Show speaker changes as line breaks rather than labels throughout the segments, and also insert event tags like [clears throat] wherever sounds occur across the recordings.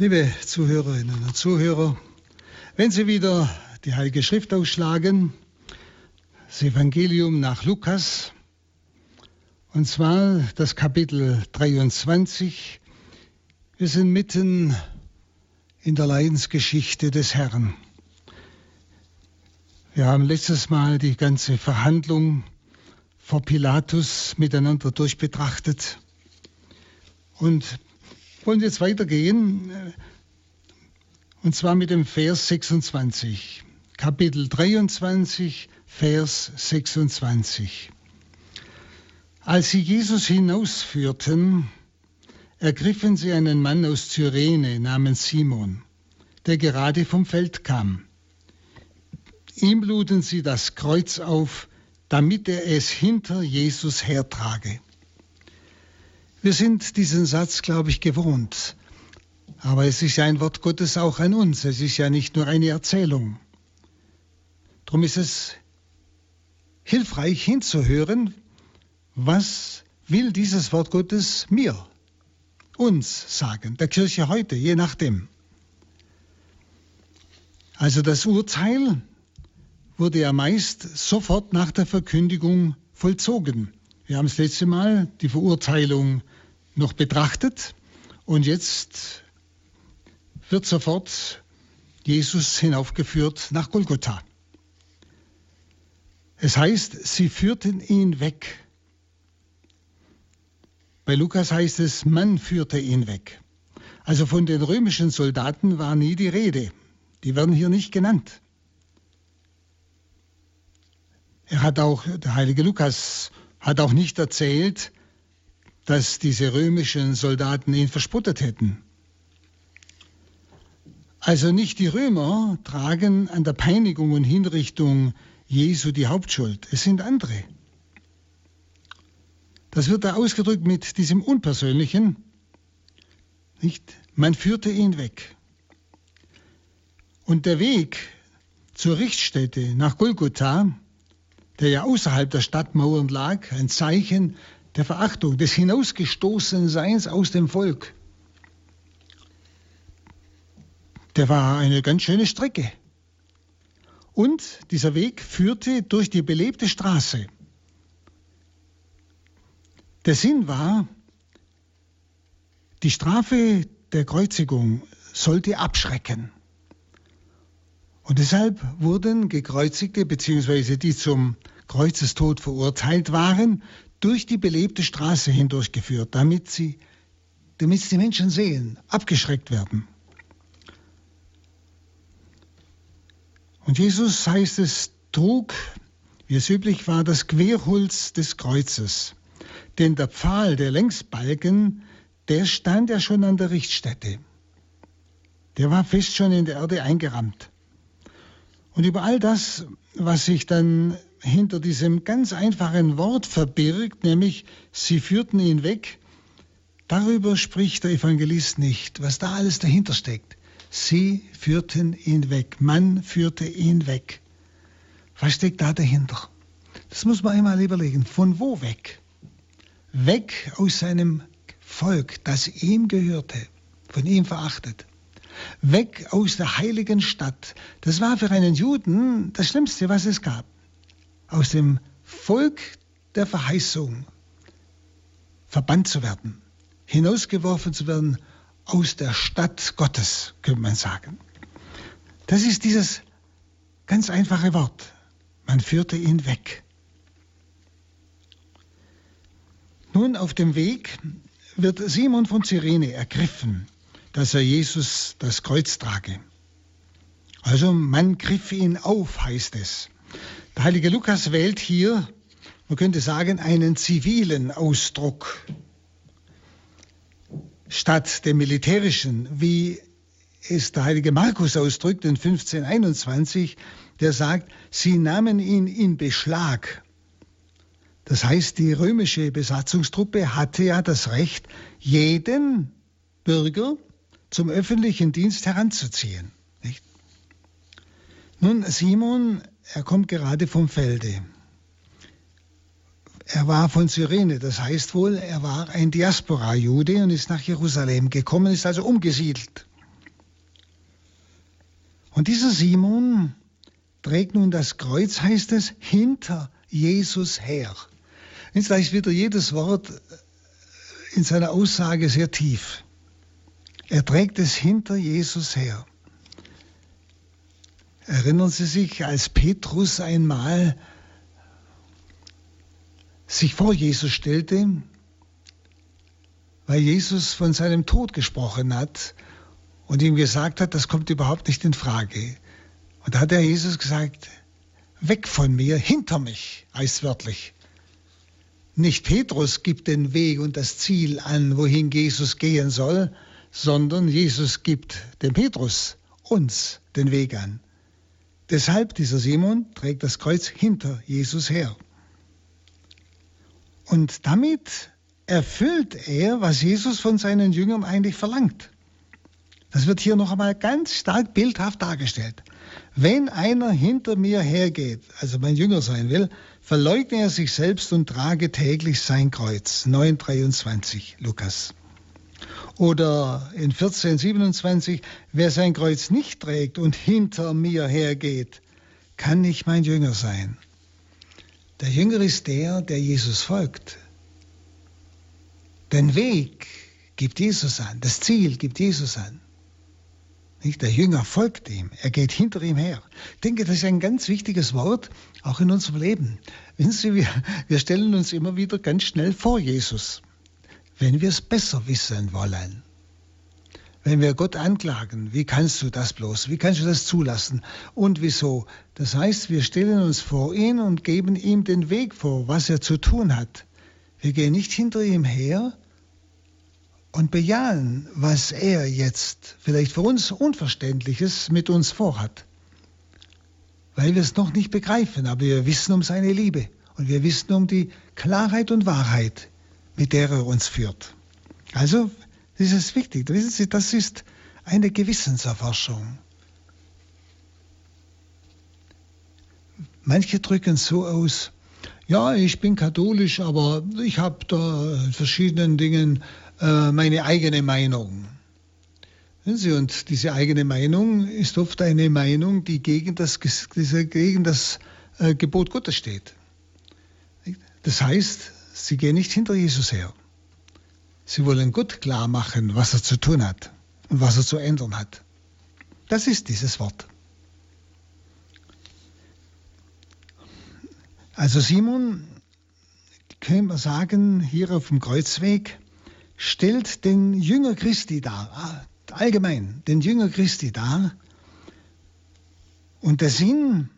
Liebe Zuhörerinnen und Zuhörer, wenn Sie wieder die Heilige Schrift ausschlagen, das Evangelium nach Lukas, und zwar das Kapitel 23, wir sind mitten in der Leidensgeschichte des Herrn. Wir haben letztes Mal die ganze Verhandlung vor Pilatus miteinander durchbetrachtet und wollen jetzt weitergehen, und zwar mit dem Vers 26, Kapitel 23, Vers 26. Als sie Jesus hinausführten, ergriffen sie einen Mann aus Cyrene namens Simon, der gerade vom Feld kam. Ihm luden sie das Kreuz auf, damit er es hinter Jesus hertrage. Wir sind diesen Satz, glaube ich, gewohnt. Aber es ist ja ein Wort Gottes auch an uns. Es ist ja nicht nur eine Erzählung. Darum ist es hilfreich hinzuhören, was will dieses Wort Gottes mir, uns sagen, der Kirche heute, je nachdem. Also das Urteil wurde ja meist sofort nach der Verkündigung vollzogen. Wir haben das letzte Mal die Verurteilung noch betrachtet und jetzt wird sofort Jesus hinaufgeführt nach Golgotha. Es heißt, sie führten ihn weg. Bei Lukas heißt es, man führte ihn weg. Also von den römischen Soldaten war nie die Rede. Die werden hier nicht genannt. Er hat auch, der heilige Lukas hat auch nicht erzählt, dass diese römischen Soldaten ihn verspottet hätten. Also nicht die Römer tragen an der Peinigung und Hinrichtung Jesu die Hauptschuld, es sind andere. Das wird da ausgedrückt mit diesem Unpersönlichen. Nicht? Man führte ihn weg. Und der Weg zur Richtstätte nach Golgotha der ja außerhalb der Stadtmauern lag, ein Zeichen der Verachtung, des Hinausgestoßenseins aus dem Volk. Der war eine ganz schöne Strecke. Und dieser Weg führte durch die belebte Straße. Der Sinn war, die Strafe der Kreuzigung sollte abschrecken. Und deshalb wurden Gekreuzigte bzw. die zum Kreuzestod verurteilt waren, durch die belebte Straße hindurchgeführt, damit sie, damit die Menschen sehen, abgeschreckt werden. Und Jesus, heißt es, trug, wie es üblich war, das Querholz des Kreuzes. Denn der Pfahl, der Längsbalken, der stand ja schon an der Richtstätte. Der war fest schon in der Erde eingerammt. Und über all das, was sich dann hinter diesem ganz einfachen Wort verbirgt, nämlich sie führten ihn weg, darüber spricht der Evangelist nicht, was da alles dahinter steckt. Sie führten ihn weg, man führte ihn weg. Was steckt da dahinter? Das muss man einmal überlegen. Von wo weg? Weg aus seinem Volk, das ihm gehörte, von ihm verachtet. Weg aus der heiligen Stadt. Das war für einen Juden das Schlimmste, was es gab aus dem Volk der Verheißung verbannt zu werden, hinausgeworfen zu werden aus der Stadt Gottes, könnte man sagen. Das ist dieses ganz einfache Wort. Man führte ihn weg. Nun auf dem Weg wird Simon von Cyrene ergriffen, dass er Jesus das Kreuz trage. Also man griff ihn auf, heißt es. Der heilige Lukas wählt hier, man könnte sagen, einen zivilen Ausdruck statt dem militärischen, wie es der heilige Markus ausdrückt in 1521, der sagt, sie nahmen ihn in Beschlag. Das heißt, die römische Besatzungstruppe hatte ja das Recht, jeden Bürger zum öffentlichen Dienst heranzuziehen. Nicht? Nun, Simon er kommt gerade vom Felde. Er war von Cyrene, das heißt wohl, er war ein Diaspora-Jude und ist nach Jerusalem gekommen, ist also umgesiedelt. Und dieser Simon trägt nun das Kreuz, heißt es, hinter Jesus her. Jetzt ist wieder jedes Wort in seiner Aussage sehr tief. Er trägt es hinter Jesus her. Erinnern Sie sich, als Petrus einmal sich vor Jesus stellte, weil Jesus von seinem Tod gesprochen hat und ihm gesagt hat, das kommt überhaupt nicht in Frage. Und da hat er Jesus gesagt, weg von mir, hinter mich, heißt wörtlich. Nicht Petrus gibt den Weg und das Ziel an, wohin Jesus gehen soll, sondern Jesus gibt dem Petrus uns den Weg an. Deshalb dieser Simon trägt das Kreuz hinter Jesus her. Und damit erfüllt er, was Jesus von seinen Jüngern eigentlich verlangt. Das wird hier noch einmal ganz stark bildhaft dargestellt. Wenn einer hinter mir hergeht, also mein Jünger sein will, verleugne er sich selbst und trage täglich sein Kreuz. 9,23 Lukas. Oder in 14,27, wer sein Kreuz nicht trägt und hinter mir hergeht, kann nicht mein Jünger sein. Der Jünger ist der, der Jesus folgt. Den Weg gibt Jesus an, das Ziel gibt Jesus an. Nicht? Der Jünger folgt ihm, er geht hinter ihm her. Ich denke, das ist ein ganz wichtiges Wort, auch in unserem Leben. Wissen Sie, wir, wir stellen uns immer wieder ganz schnell vor Jesus, wenn wir es besser wissen wollen. Wenn wir Gott anklagen, wie kannst du das bloß, wie kannst du das zulassen und wieso? Das heißt, wir stellen uns vor ihn und geben ihm den Weg vor, was er zu tun hat. Wir gehen nicht hinter ihm her, und bejahen, was er jetzt vielleicht für uns Unverständliches mit uns vorhat. Weil wir es noch nicht begreifen, aber wir wissen um seine Liebe und wir wissen um die Klarheit und Wahrheit, mit der er uns führt. Also, das ist wichtig. Wissen Sie, das ist eine Gewissenserforschung. Manche drücken so aus, ja, ich bin katholisch, aber ich habe da verschiedenen Dingen äh, meine eigene Meinung. Sie, und diese eigene Meinung ist oft eine Meinung, die gegen das, gegen das äh, Gebot Gottes steht. Das heißt, sie gehen nicht hinter Jesus her. Sie wollen Gott klar machen, was er zu tun hat und was er zu ändern hat. Das ist dieses Wort. Also Simon, können wir sagen, hier auf dem Kreuzweg, stellt den Jünger Christi dar, allgemein den Jünger Christi dar. Und der Sinn,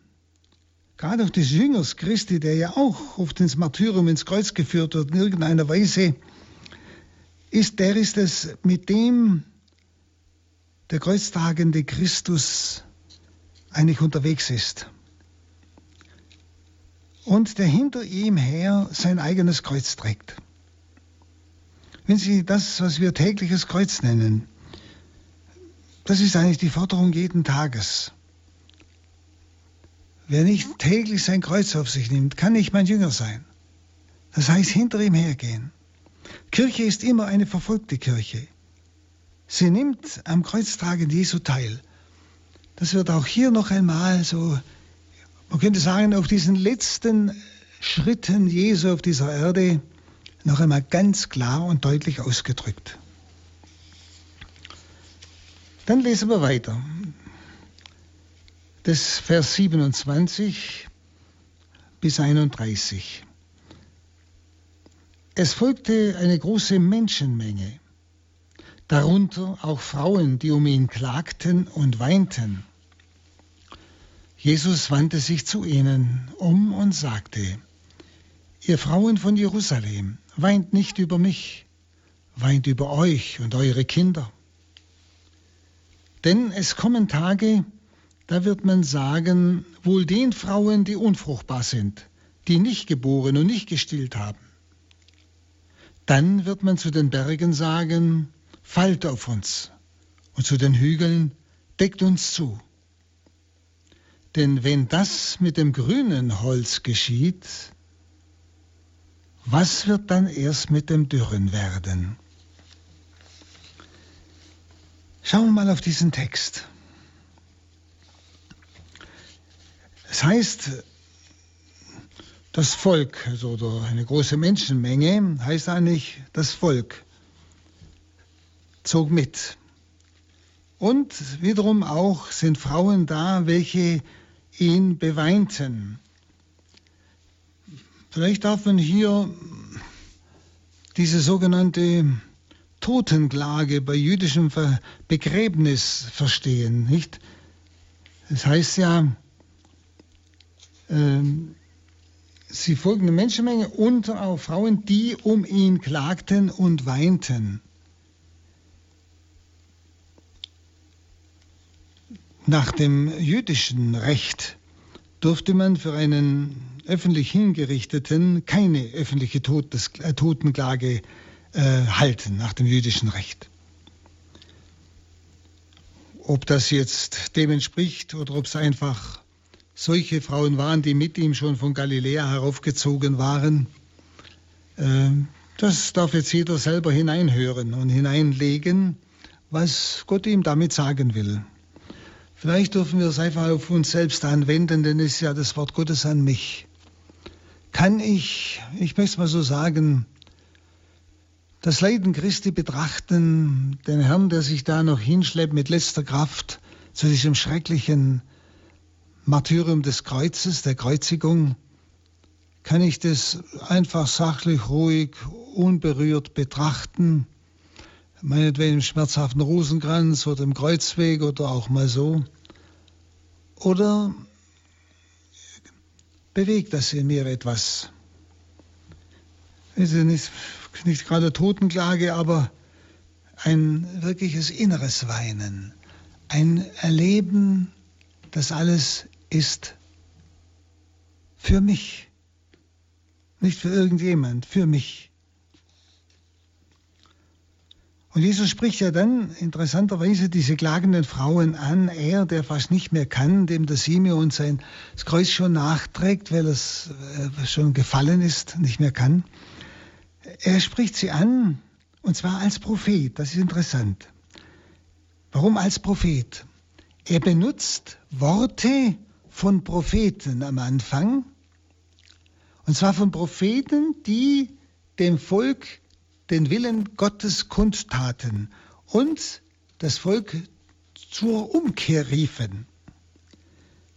gerade auch des Jüngers Christi, der ja auch oft ins Martyrium, ins Kreuz geführt wird, in irgendeiner Weise, ist, der ist es, mit dem der kreuztragende Christus eigentlich unterwegs ist. Und der hinter ihm her sein eigenes Kreuz trägt. Wenn Sie das, was wir tägliches Kreuz nennen, das ist eigentlich die Forderung jeden Tages. Wer nicht täglich sein Kreuz auf sich nimmt, kann nicht mein Jünger sein. Das heißt, hinter ihm hergehen. Kirche ist immer eine verfolgte Kirche. Sie nimmt am Kreuztragen Jesu teil. Das wird auch hier noch einmal so, man könnte sagen, auf diesen letzten Schritten Jesu auf dieser Erde noch einmal ganz klar und deutlich ausgedrückt. Dann lesen wir weiter. Das Vers 27 bis 31. Es folgte eine große Menschenmenge, darunter auch Frauen, die um ihn klagten und weinten. Jesus wandte sich zu ihnen um und sagte, Ihr Frauen von Jerusalem, weint nicht über mich, weint über euch und eure Kinder. Denn es kommen Tage, da wird man sagen, wohl den Frauen, die unfruchtbar sind, die nicht geboren und nicht gestillt haben. Dann wird man zu den Bergen sagen, fallt auf uns, und zu den Hügeln, deckt uns zu. Denn wenn das mit dem grünen Holz geschieht, was wird dann erst mit dem Dürren werden? Schauen wir mal auf diesen Text. Es heißt, das Volk, also oder eine große Menschenmenge, heißt eigentlich das Volk, zog mit. Und wiederum auch sind Frauen da, welche ihn beweinten. Vielleicht darf man hier diese sogenannte Totenklage bei jüdischem Begräbnis verstehen, nicht? Es heißt ja, sie folgten der Menschenmenge und auch Frauen, die um ihn klagten und weinten. Nach dem jüdischen Recht durfte man für einen öffentlich Hingerichteten keine öffentliche Todes, äh, Totenklage äh, halten nach dem jüdischen Recht. Ob das jetzt dem entspricht oder ob es einfach solche Frauen waren, die mit ihm schon von Galiläa heraufgezogen waren, äh, das darf jetzt jeder selber hineinhören und hineinlegen, was Gott ihm damit sagen will. Vielleicht dürfen wir es einfach auf uns selbst anwenden, denn es ist ja das Wort Gottes an mich. Kann ich, ich möchte es mal so sagen, das Leiden Christi betrachten, den Herrn, der sich da noch hinschleppt mit letzter Kraft zu diesem schrecklichen Martyrium des Kreuzes, der Kreuzigung, kann ich das einfach sachlich, ruhig, unberührt betrachten, meinetwegen im schmerzhaften Rosenkranz oder im Kreuzweg oder auch mal so. Oder bewegt das in mir etwas? Es ist nicht, nicht gerade Totenklage, aber ein wirkliches inneres Weinen, ein Erleben, das alles ist für mich, nicht für irgendjemand, für mich. Und Jesus spricht ja dann interessanterweise diese klagenden Frauen an, er, der fast nicht mehr kann, dem der Simeon sein das Kreuz schon nachträgt, weil es äh, schon gefallen ist, nicht mehr kann. Er spricht sie an, und zwar als Prophet, das ist interessant. Warum als Prophet? Er benutzt Worte von Propheten am Anfang, und zwar von Propheten, die dem Volk den Willen Gottes kundtaten und das Volk zur Umkehr riefen.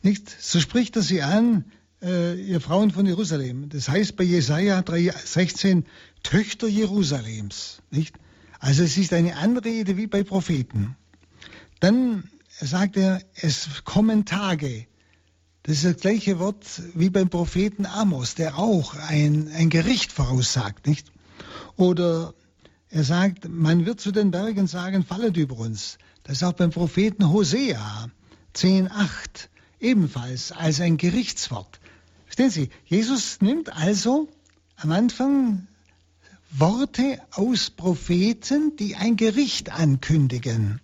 Nicht? So spricht er sie an, äh, ihr Frauen von Jerusalem. Das heißt bei Jesaja 3,16 Töchter Jerusalems. Nicht? Also es ist eine Anrede wie bei Propheten. Dann sagt er, es kommen Tage. Das ist das gleiche Wort wie beim Propheten Amos, der auch ein, ein Gericht voraussagt, nicht? Oder er sagt, man wird zu den Bergen sagen, fallet über uns. Das ist auch beim Propheten Hosea 10,8 ebenfalls als ein Gerichtswort. Verstehen Sie, Jesus nimmt also am Anfang Worte aus Propheten, die ein Gericht ankündigen.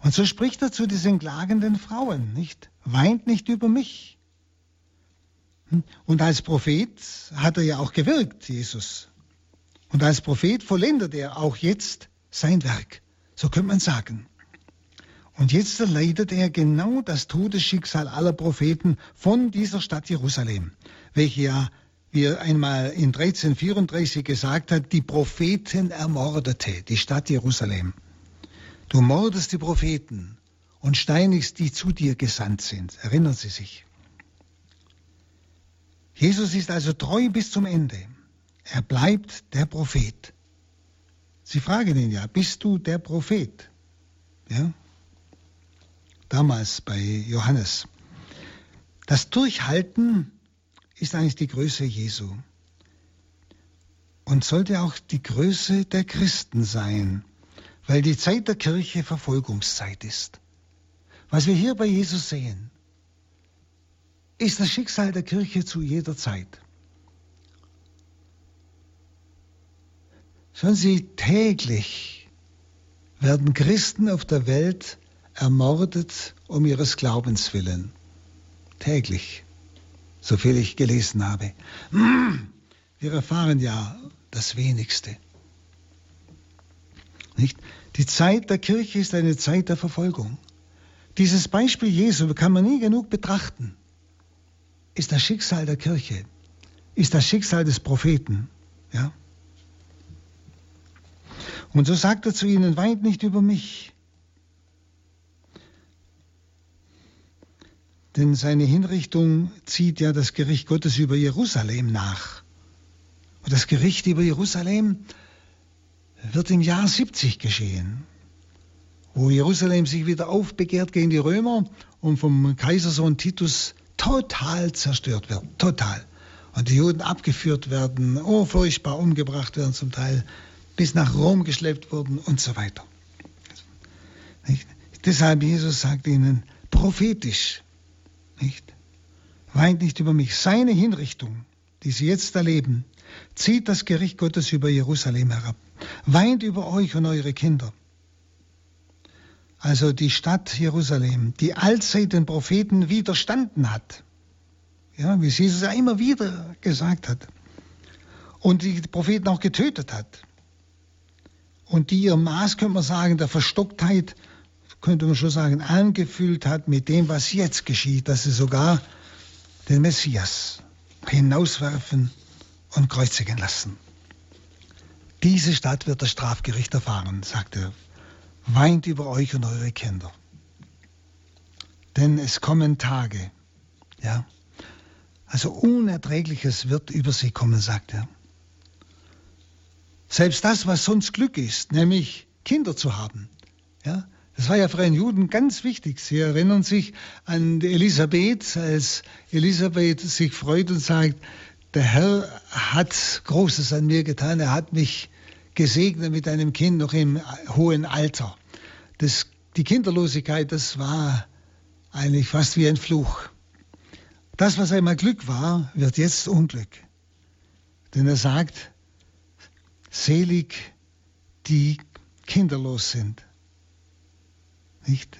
Und so spricht er zu diesen klagenden Frauen, nicht? Weint nicht über mich. Und als Prophet hat er ja auch gewirkt, Jesus. Und als Prophet vollendet er auch jetzt sein Werk. So könnte man sagen. Und jetzt erleidet er genau das Todesschicksal aller Propheten von dieser Stadt Jerusalem, welche ja, wie er einmal in 1334 gesagt hat, die Propheten ermordete, die Stadt Jerusalem. Du mordest die Propheten und steinigst die zu dir gesandt sind. Erinnern Sie sich. Jesus ist also treu bis zum Ende. Er bleibt der Prophet. Sie fragen ihn ja, bist du der Prophet? Ja? Damals bei Johannes. Das Durchhalten ist eigentlich die Größe Jesu und sollte auch die Größe der Christen sein, weil die Zeit der Kirche Verfolgungszeit ist. Was wir hier bei Jesus sehen, ist das Schicksal der Kirche zu jeder Zeit. Schauen Sie, täglich werden Christen auf der Welt ermordet um ihres Glaubens willen. Täglich, so viel ich gelesen habe. Wir erfahren ja das Wenigste. Nicht? Die Zeit der Kirche ist eine Zeit der Verfolgung. Dieses Beispiel Jesu kann man nie genug betrachten. ist das Schicksal der Kirche, ist das Schicksal des Propheten. Ja? Und so sagt er zu ihnen, weint nicht über mich. Denn seine Hinrichtung zieht ja das Gericht Gottes über Jerusalem nach. Und das Gericht über Jerusalem wird im Jahr 70 geschehen, wo Jerusalem sich wieder aufbegehrt gegen die Römer und vom Kaisersohn Titus total zerstört wird. Total. Und die Juden abgeführt werden, oh furchtbar umgebracht werden zum Teil bis nach Rom geschleppt wurden und so weiter. Nicht? Deshalb Jesus sagt ihnen prophetisch, nicht? Weint nicht über mich. Seine Hinrichtung, die sie jetzt erleben, zieht das Gericht Gottes über Jerusalem herab. Weint über euch und eure Kinder. Also die Stadt Jerusalem, die allzeit den Propheten widerstanden hat. Ja, wie Jesus ja immer wieder gesagt hat. Und die Propheten auch getötet hat und die ihr Maß, könnte man sagen, der Verstocktheit, könnte man schon sagen, angefühlt hat mit dem, was jetzt geschieht, dass sie sogar den Messias hinauswerfen und kreuzigen lassen. Diese Stadt wird das Strafgericht erfahren, sagt er. Weint über euch und eure Kinder. Denn es kommen Tage, ja. Also Unerträgliches wird über sie kommen, sagt er. Selbst das, was sonst Glück ist, nämlich Kinder zu haben. Ja, das war ja für einen Juden ganz wichtig. Sie erinnern sich an Elisabeth, als Elisabeth sich freut und sagt, der Herr hat Großes an mir getan. Er hat mich gesegnet mit einem Kind noch im hohen Alter. Das, die Kinderlosigkeit, das war eigentlich fast wie ein Fluch. Das, was einmal Glück war, wird jetzt Unglück. Denn er sagt, Selig, die kinderlos sind. Nicht?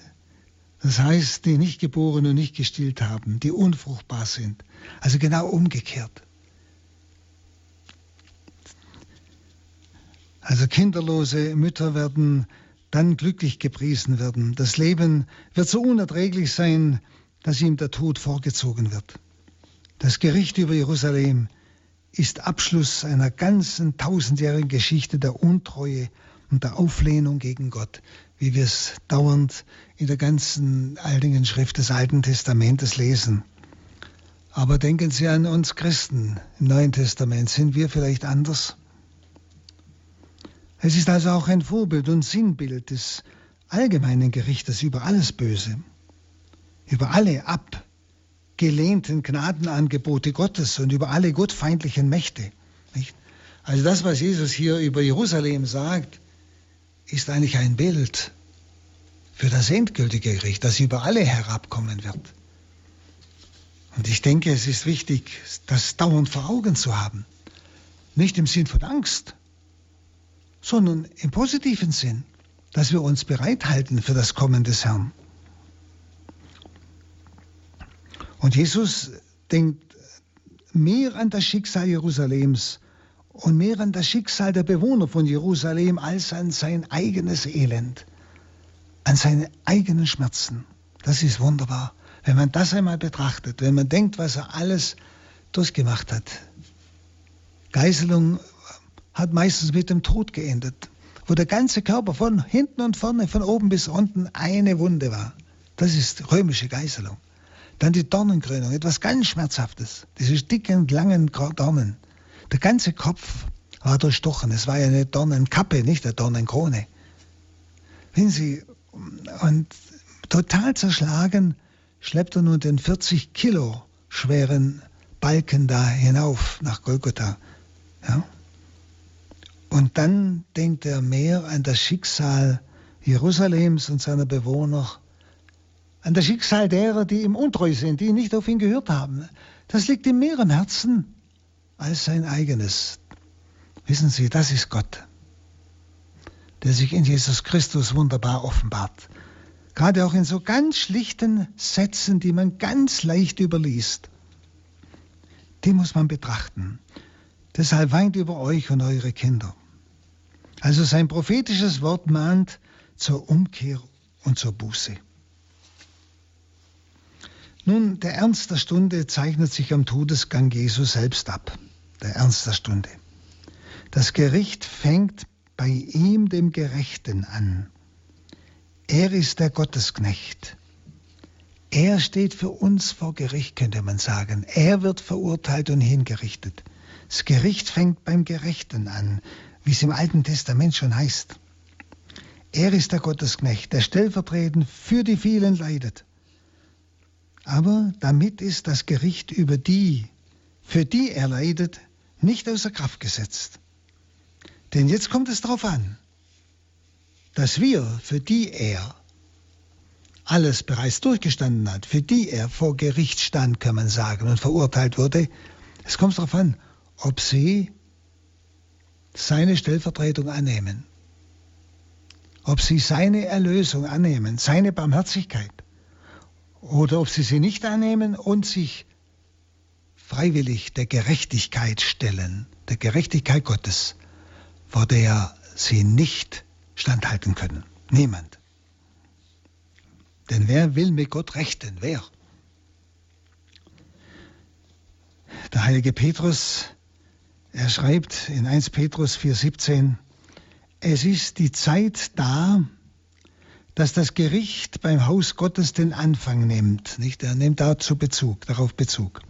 Das heißt, die nicht geboren und nicht gestillt haben, die unfruchtbar sind. Also genau umgekehrt. Also kinderlose Mütter werden dann glücklich gepriesen werden. Das Leben wird so unerträglich sein, dass ihm der Tod vorgezogen wird. Das Gericht über Jerusalem ist Abschluss einer ganzen tausendjährigen Geschichte der Untreue und der Auflehnung gegen Gott, wie wir es dauernd in der ganzen Heiligen Schrift des Alten Testamentes lesen. Aber denken Sie an uns Christen im Neuen Testament. Sind wir vielleicht anders? Es ist also auch ein Vorbild und Sinnbild des allgemeinen Gerichtes über alles Böse, über alle ab gelehnten Gnadenangebote Gottes und über alle gottfeindlichen Mächte. Nicht? Also das, was Jesus hier über Jerusalem sagt, ist eigentlich ein Bild für das endgültige Gericht, das über alle herabkommen wird. Und ich denke, es ist wichtig, das dauernd vor Augen zu haben. Nicht im Sinn von Angst, sondern im positiven Sinn, dass wir uns bereithalten für das Kommen des Herrn. Und Jesus denkt mehr an das Schicksal Jerusalems und mehr an das Schicksal der Bewohner von Jerusalem als an sein eigenes Elend, an seine eigenen Schmerzen. Das ist wunderbar, wenn man das einmal betrachtet, wenn man denkt, was er alles durchgemacht hat. Geißelung hat meistens mit dem Tod geendet, wo der ganze Körper von hinten und vorne, von oben bis unten eine Wunde war. Das ist römische Geißelung. Dann die Dornenkrönung, etwas ganz Schmerzhaftes. Diese dicken, langen Dornen. Der ganze Kopf war durchstochen. Es war ja eine Dornenkappe, nicht eine Dornenkrone. Wenn Sie, und total zerschlagen, schleppt er nun den 40 Kilo schweren Balken da hinauf nach Golgotha. Ja? Und dann denkt er mehr an das Schicksal Jerusalems und seiner Bewohner an das Schicksal derer, die ihm untreu sind, die nicht auf ihn gehört haben. Das liegt ihm mehr am Herzen als sein eigenes. Wissen Sie, das ist Gott, der sich in Jesus Christus wunderbar offenbart. Gerade auch in so ganz schlichten Sätzen, die man ganz leicht überliest. Die muss man betrachten. Deshalb weint über euch und eure Kinder. Also sein prophetisches Wort mahnt zur Umkehr und zur Buße. Nun, der Ernst der Stunde zeichnet sich am Todesgang Jesu selbst ab. Der Ernst der Stunde. Das Gericht fängt bei ihm, dem Gerechten, an. Er ist der Gottesknecht. Er steht für uns vor Gericht, könnte man sagen. Er wird verurteilt und hingerichtet. Das Gericht fängt beim Gerechten an, wie es im Alten Testament schon heißt. Er ist der Gottesknecht, der stellvertretend für die vielen leidet. Aber damit ist das Gericht über die, für die er leidet, nicht außer Kraft gesetzt. Denn jetzt kommt es darauf an, dass wir, für die er alles bereits durchgestanden hat, für die er vor Gericht stand, kann man sagen, und verurteilt wurde, es kommt darauf an, ob sie seine Stellvertretung annehmen, ob sie seine Erlösung annehmen, seine Barmherzigkeit, oder ob sie sie nicht annehmen und sich freiwillig der Gerechtigkeit stellen, der Gerechtigkeit Gottes, vor der sie nicht standhalten können. Niemand. Denn wer will mit Gott rechten? Wer? Der heilige Petrus, er schreibt in 1 Petrus 4,17, es ist die Zeit da, dass das Gericht beim Haus Gottes den Anfang nimmt. Nicht? Er nimmt dazu Bezug, darauf Bezug.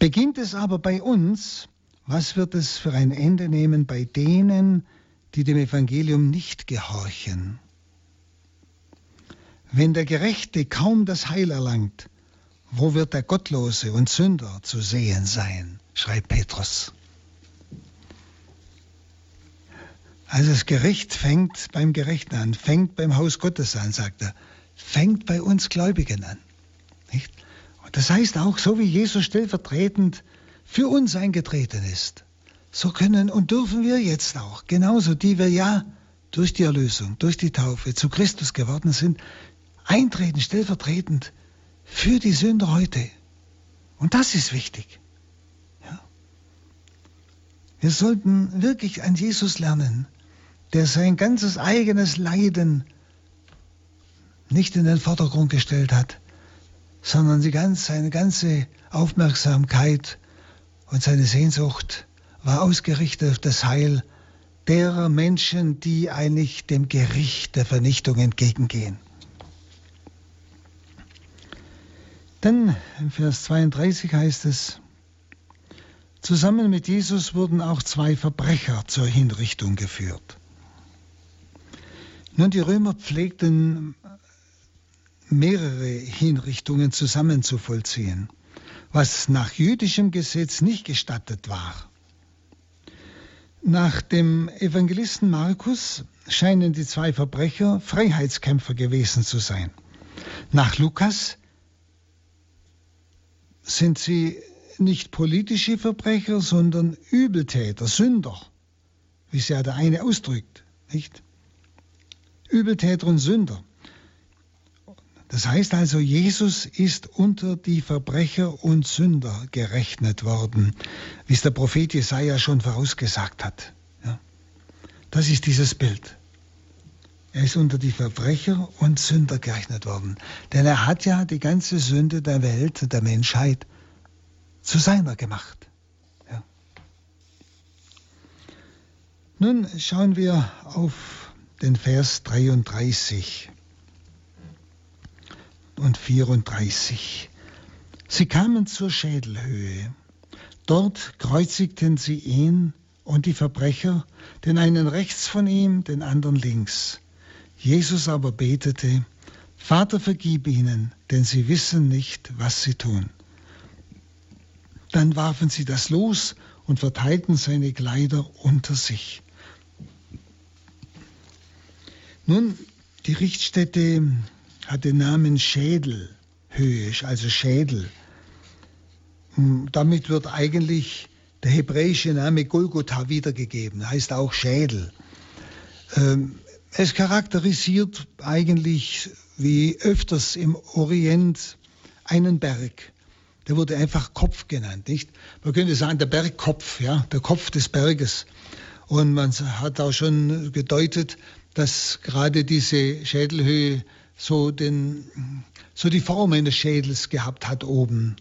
Beginnt es aber bei uns, was wird es für ein Ende nehmen bei denen, die dem Evangelium nicht gehorchen? Wenn der Gerechte kaum das Heil erlangt, wo wird der Gottlose und Sünder zu sehen sein? schreibt Petrus. Also das Gericht fängt beim Gerechten an, fängt beim Haus Gottes an, sagt er, fängt bei uns Gläubigen an. Nicht? Und das heißt auch, so wie Jesus stellvertretend für uns eingetreten ist, so können und dürfen wir jetzt auch, genauso die wir ja durch die Erlösung, durch die Taufe zu Christus geworden sind, eintreten stellvertretend für die Sünder heute. Und das ist wichtig. Wir sollten wirklich an Jesus lernen, der sein ganzes eigenes Leiden nicht in den Vordergrund gestellt hat, sondern ganz, seine ganze Aufmerksamkeit und seine Sehnsucht war ausgerichtet auf das Heil derer Menschen, die eigentlich dem Gericht der Vernichtung entgegengehen. Dann im Vers 32 heißt es, zusammen mit Jesus wurden auch zwei Verbrecher zur Hinrichtung geführt. Nun, die Römer pflegten mehrere Hinrichtungen zusammen zu vollziehen, was nach jüdischem Gesetz nicht gestattet war. Nach dem Evangelisten Markus scheinen die zwei Verbrecher Freiheitskämpfer gewesen zu sein. Nach Lukas sind sie nicht politische Verbrecher, sondern Übeltäter, Sünder, wie es ja der eine ausdrückt, nicht? Übeltäter und Sünder. Das heißt also, Jesus ist unter die Verbrecher und Sünder gerechnet worden, wie es der Prophet Jesaja schon vorausgesagt hat. Ja. Das ist dieses Bild. Er ist unter die Verbrecher und Sünder gerechnet worden. Denn er hat ja die ganze Sünde der Welt, der Menschheit, zu seiner gemacht. Ja. Nun schauen wir auf den Vers 33 und 34. Sie kamen zur Schädelhöhe. Dort kreuzigten sie ihn und die Verbrecher, den einen rechts von ihm, den anderen links. Jesus aber betete, Vater, vergib ihnen, denn sie wissen nicht, was sie tun. Dann warfen sie das Los und verteilten seine Kleider unter sich. Nun, die Richtstätte hat den Namen Schädelhöhe, also Schädel. Hm, damit wird eigentlich der hebräische Name Golgotha wiedergegeben, heißt auch Schädel. Ähm, es charakterisiert eigentlich, wie öfters im Orient, einen Berg. Der wurde einfach Kopf genannt, nicht? Man könnte sagen, der Bergkopf, ja, der Kopf des Berges. Und man hat auch schon gedeutet, dass gerade diese Schädelhöhe so, den, so die Formen des Schädels gehabt hat oben.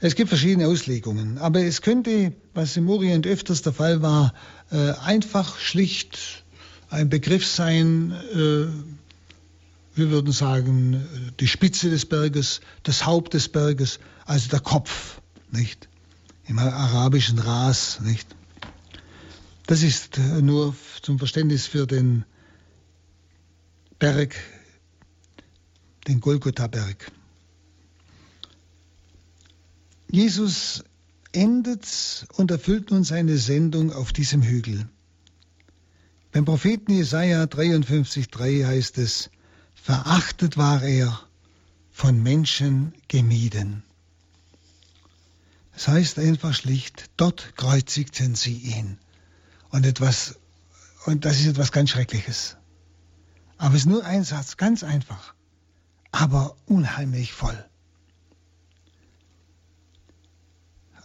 Es gibt verschiedene Auslegungen, aber es könnte, was im Orient öfters der Fall war, äh, einfach schlicht ein Begriff sein, äh, wir würden sagen, die Spitze des Berges, das Haupt des Berges, also der Kopf, nicht? Im arabischen Ras, nicht? Das ist nur zum Verständnis für den Berg, den Golgotha-Berg. Jesus endet und erfüllt nun seine Sendung auf diesem Hügel. Beim Propheten Jesaja 53,3 heißt es: Verachtet war er, von Menschen gemieden. Das heißt einfach schlicht: Dort kreuzigten sie ihn. Und etwas, und das ist etwas ganz Schreckliches. Aber es ist nur ein Satz, ganz einfach, aber unheimlich voll.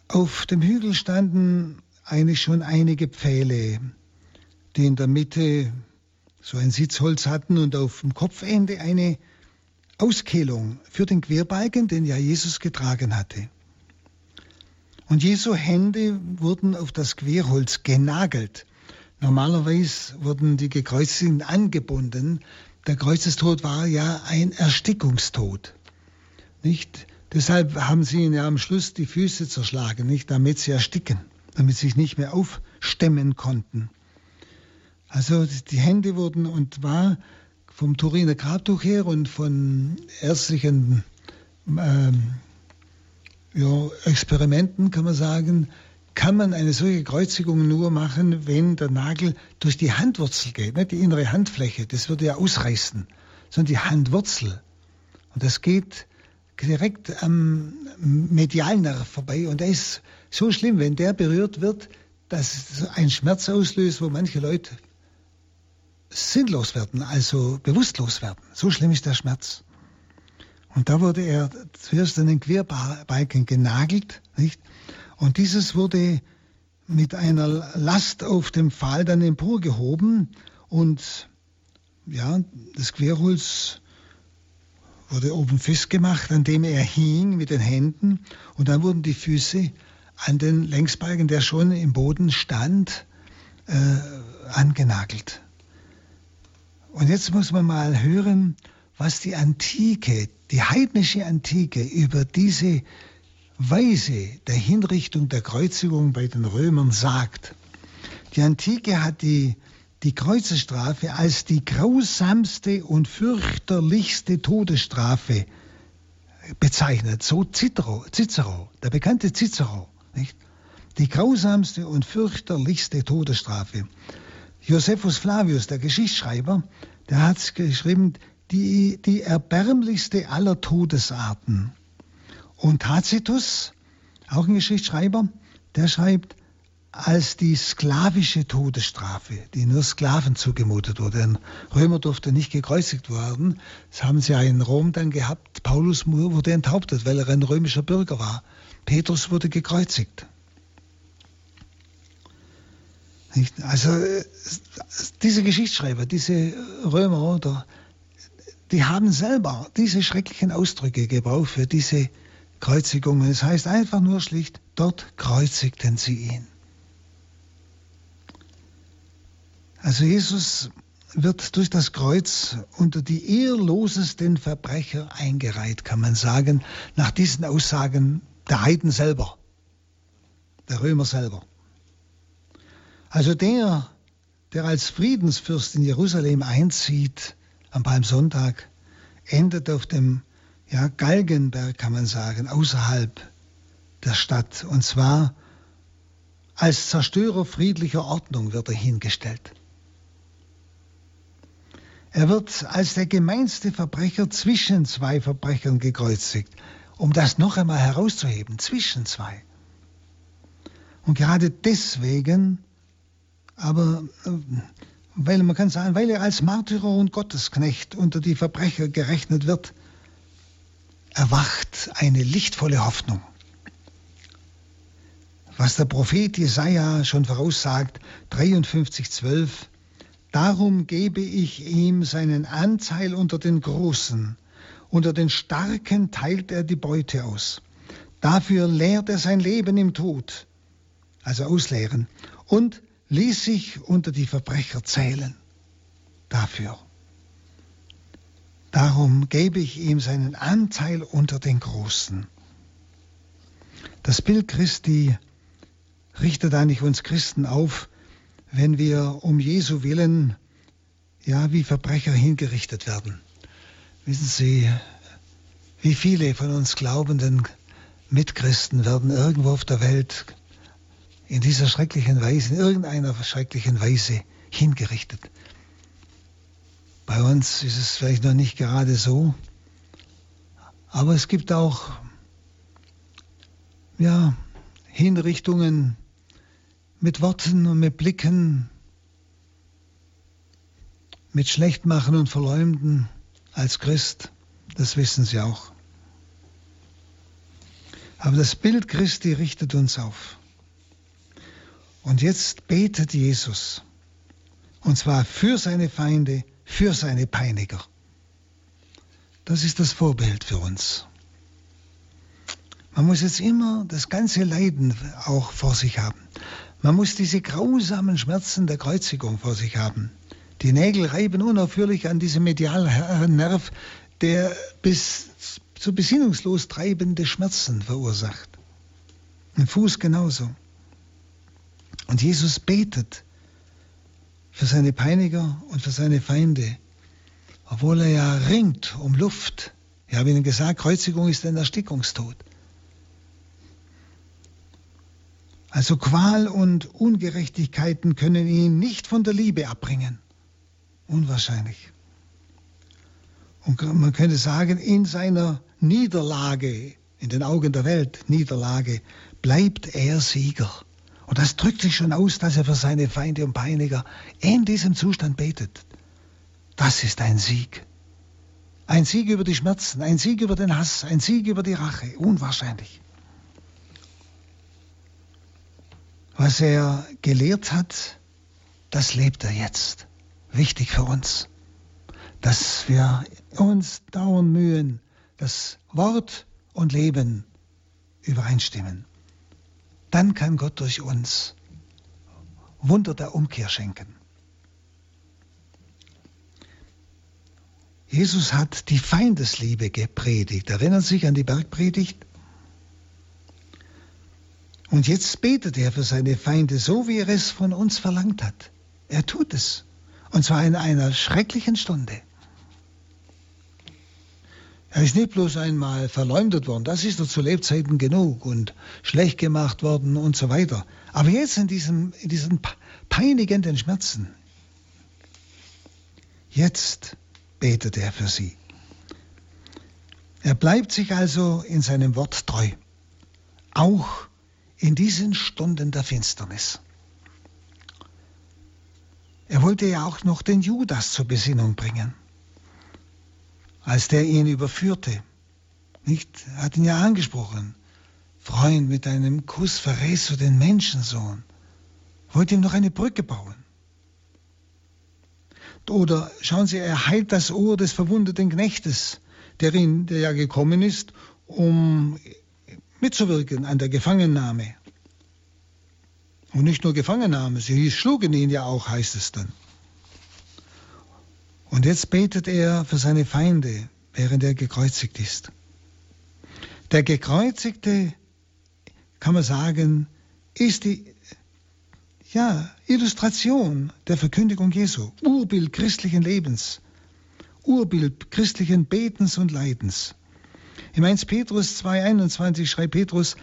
Auf dem Hügel standen eigentlich schon einige Pfähle, die in der Mitte so ein Sitzholz hatten und auf dem Kopfende eine Auskehlung für den Querbalken, den ja Jesus getragen hatte. Und Jesu Hände wurden auf das Querholz genagelt. Normalerweise wurden die Gekreuzigten angebunden. Der Kreuzestod war ja ein Erstickungstod. Nicht? Deshalb haben sie ihnen ja am Schluss die Füße zerschlagen, nicht damit sie ersticken, damit sie sich nicht mehr aufstemmen konnten. Also die Hände wurden und war vom Turiner Grabtuch her und von ärztlichen ähm, ja, Experimenten, kann man sagen, kann man eine solche Kreuzigung nur machen, wenn der Nagel durch die Handwurzel geht, nicht die innere Handfläche, das würde ja ausreißen, sondern die Handwurzel. Und das geht direkt am Medialnerv vorbei und der ist so schlimm, wenn der berührt wird, dass es einen Schmerz auslöst, wo manche Leute sinnlos werden, also bewusstlos werden. So schlimm ist der Schmerz. Und da wurde er zuerst an den Querbalken genagelt, nicht? Und dieses wurde mit einer Last auf dem Pfahl dann emporgehoben und ja, das Querholz wurde oben festgemacht, an dem er hing mit den Händen und dann wurden die Füße an den Längsbalken, der schon im Boden stand, äh, angenagelt. Und jetzt muss man mal hören, was die Antike, die heidnische Antike über diese Weise der Hinrichtung der Kreuzigung bei den Römern sagt. Die Antike hat die, die Kreuzesstrafe als die grausamste und fürchterlichste Todesstrafe bezeichnet. So Cicero, Cicero der bekannte Cicero. Nicht? Die grausamste und fürchterlichste Todesstrafe. Josephus Flavius, der Geschichtsschreiber, der hat geschrieben, die, die erbärmlichste aller Todesarten. Und Tacitus, auch ein Geschichtsschreiber, der schreibt, als die sklavische Todesstrafe, die nur Sklaven zugemutet wurde. Ein Römer durfte nicht gekreuzigt werden. Das haben sie ja in Rom dann gehabt. Paulus wurde enthauptet, weil er ein römischer Bürger war. Petrus wurde gekreuzigt. Also äh, diese Geschichtsschreiber, diese Römer, oder, die haben selber diese schrecklichen Ausdrücke gebraucht für diese Kreuzigungen. Es heißt einfach nur schlicht, dort kreuzigten sie ihn. Also Jesus wird durch das Kreuz unter die ehrlosesten Verbrecher eingereiht, kann man sagen, nach diesen Aussagen der Heiden selber, der Römer selber. Also der, der als Friedensfürst in Jerusalem einzieht am Palmsonntag, endet auf dem ja, Galgenberg, kann man sagen, außerhalb der Stadt. Und zwar als Zerstörer friedlicher Ordnung wird er hingestellt. Er wird als der gemeinste Verbrecher zwischen zwei Verbrechern gekreuzigt, um das noch einmal herauszuheben, zwischen zwei. Und gerade deswegen aber äh, weil man kann sagen, weil er als Märtyrer und Gottesknecht unter die Verbrecher gerechnet wird, erwacht eine lichtvolle Hoffnung. Was der Prophet Jesaja schon voraussagt, 53,12, Darum gebe ich ihm seinen Anteil unter den Großen. Unter den Starken teilt er die Beute aus. Dafür lehrt er sein Leben im Tod, also ausleeren, und ließ sich unter die Verbrecher zählen. Dafür. Darum gebe ich ihm seinen Anteil unter den Großen. Das Bild Christi richtet eigentlich uns Christen auf, wenn wir um Jesu willen ja wie Verbrecher hingerichtet werden. Wissen Sie, wie viele von uns glaubenden Mitchristen werden irgendwo auf der Welt in dieser schrecklichen Weise, in irgendeiner schrecklichen Weise hingerichtet. Bei uns ist es vielleicht noch nicht gerade so, aber es gibt auch ja, Hinrichtungen mit Worten und mit Blicken, mit Schlechtmachen und Verleumden als Christ, das wissen Sie auch. Aber das Bild Christi richtet uns auf. Und jetzt betet Jesus, und zwar für seine Feinde, für seine Peiniger. Das ist das Vorbild für uns. Man muss jetzt immer das ganze Leiden auch vor sich haben. Man muss diese grausamen Schmerzen der Kreuzigung vor sich haben. Die Nägel reiben unaufhörlich an diesem Medialnerv, der bis zu besinnungslos treibende Schmerzen verursacht. Ein Fuß genauso. Und Jesus betet für seine Peiniger und für seine Feinde, obwohl er ja ringt um Luft. Ich habe Ihnen gesagt, Kreuzigung ist ein Erstickungstod. Also Qual und Ungerechtigkeiten können ihn nicht von der Liebe abbringen. Unwahrscheinlich. Und man könnte sagen, in seiner Niederlage, in den Augen der Welt Niederlage, bleibt er Sieger. Und das drückt sich schon aus, dass er für seine Feinde und Peiniger in diesem Zustand betet. Das ist ein Sieg. Ein Sieg über die Schmerzen, ein Sieg über den Hass, ein Sieg über die Rache. Unwahrscheinlich. Was er gelehrt hat, das lebt er jetzt. Wichtig für uns, dass wir uns dauernd mühen, dass Wort und Leben übereinstimmen. Dann kann Gott durch uns Wunder der Umkehr schenken. Jesus hat die Feindesliebe gepredigt. Erinnern Sie sich an die Bergpredigt? Und jetzt betet er für seine Feinde, so wie er es von uns verlangt hat. Er tut es. Und zwar in einer schrecklichen Stunde. Er ist nicht bloß einmal verleumdet worden, das ist er zu Lebzeiten genug und schlecht gemacht worden und so weiter. Aber jetzt in, diesem, in diesen peinigenden Schmerzen, jetzt betet er für sie. Er bleibt sich also in seinem Wort treu, auch in diesen Stunden der Finsternis. Er wollte ja auch noch den Judas zur Besinnung bringen, als der ihn überführte. Nicht, er hat ihn ja angesprochen. Freund, mit deinem Kuss verrätst du den Menschensohn. Wollte ihm noch eine Brücke bauen. Oder schauen Sie, er heilt das Ohr des verwundeten Knechtes, der, ihn, der ja gekommen ist, um mitzuwirken an der Gefangennahme. Und nicht nur Gefangennahme, sie schlugen ihn ja auch, heißt es dann. Und jetzt betet er für seine Feinde, während er gekreuzigt ist. Der Gekreuzigte, kann man sagen, ist die ja, Illustration der Verkündigung Jesu, Urbild christlichen Lebens, Urbild christlichen Betens und Leidens. Im 1 Petrus 2,21 schreibt Petrus,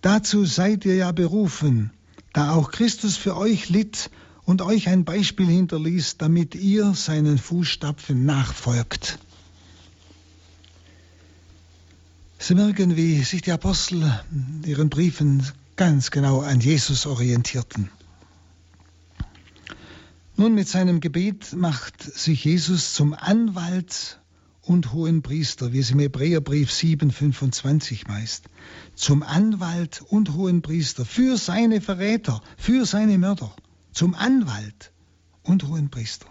dazu seid ihr ja berufen, da auch Christus für euch litt und euch ein Beispiel hinterließ, damit ihr seinen Fußstapfen nachfolgt. Sie merken, wie sich die Apostel in ihren Briefen ganz genau an Jesus orientierten. Nun mit seinem Gebet macht sich Jesus zum Anwalt und hohen Priester, wie es im Hebräerbrief 7,25 meist, zum Anwalt und hohen Priester für seine Verräter, für seine Mörder, zum Anwalt und Hohenpriester.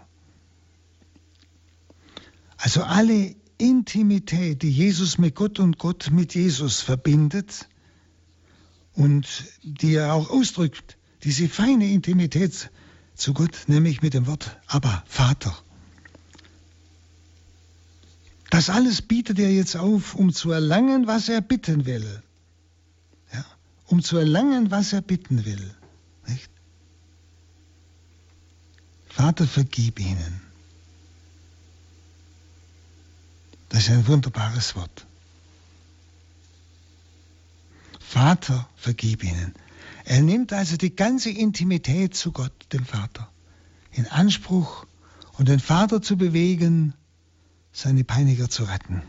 Also alle Intimität, die Jesus mit Gott und Gott mit Jesus verbindet und die er auch ausdrückt, diese feine Intimität zu Gott, nämlich mit dem Wort aber Vater. Das alles bietet er jetzt auf, um zu erlangen, was er bitten will. Ja, um zu erlangen, was er bitten will. Nicht? Vater, vergib ihnen. Das ist ein wunderbares Wort. Vater, vergib ihnen. Er nimmt also die ganze Intimität zu Gott, dem Vater, in Anspruch und den Vater zu bewegen, seine Peiniger zu retten.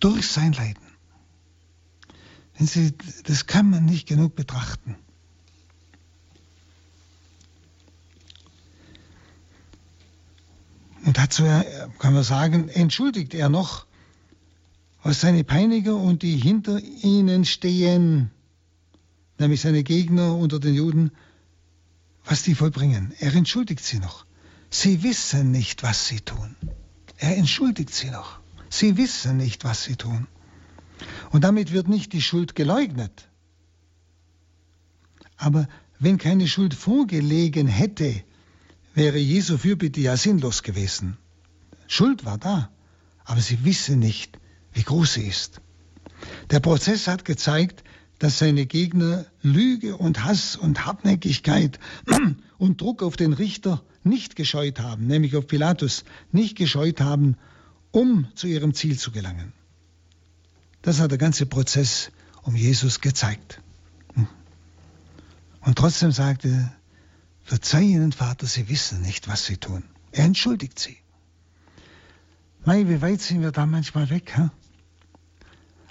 Durch sein Leiden. Sie, das kann man nicht genug betrachten. Und dazu kann man sagen, entschuldigt er noch, was seine Peiniger und die hinter ihnen stehen, nämlich seine Gegner unter den Juden, was die vollbringen. Er entschuldigt sie noch. Sie wissen nicht, was sie tun. Er entschuldigt sie noch. Sie wissen nicht, was sie tun. Und damit wird nicht die Schuld geleugnet. Aber wenn keine Schuld vorgelegen hätte, wäre Jesu Fürbitte ja sinnlos gewesen. Schuld war da, aber sie wissen nicht, wie groß sie ist. Der Prozess hat gezeigt, dass seine Gegner Lüge und Hass und Hartnäckigkeit [clears throat] und Druck auf den Richter nicht gescheut haben, nämlich auf Pilatus, nicht gescheut haben, um zu ihrem Ziel zu gelangen. Das hat der ganze Prozess um Jesus gezeigt. Und trotzdem sagte er, verzeih ihnen, Vater, sie wissen nicht, was sie tun. Er entschuldigt sie. Mei, wie weit sind wir da manchmal weg? Hä?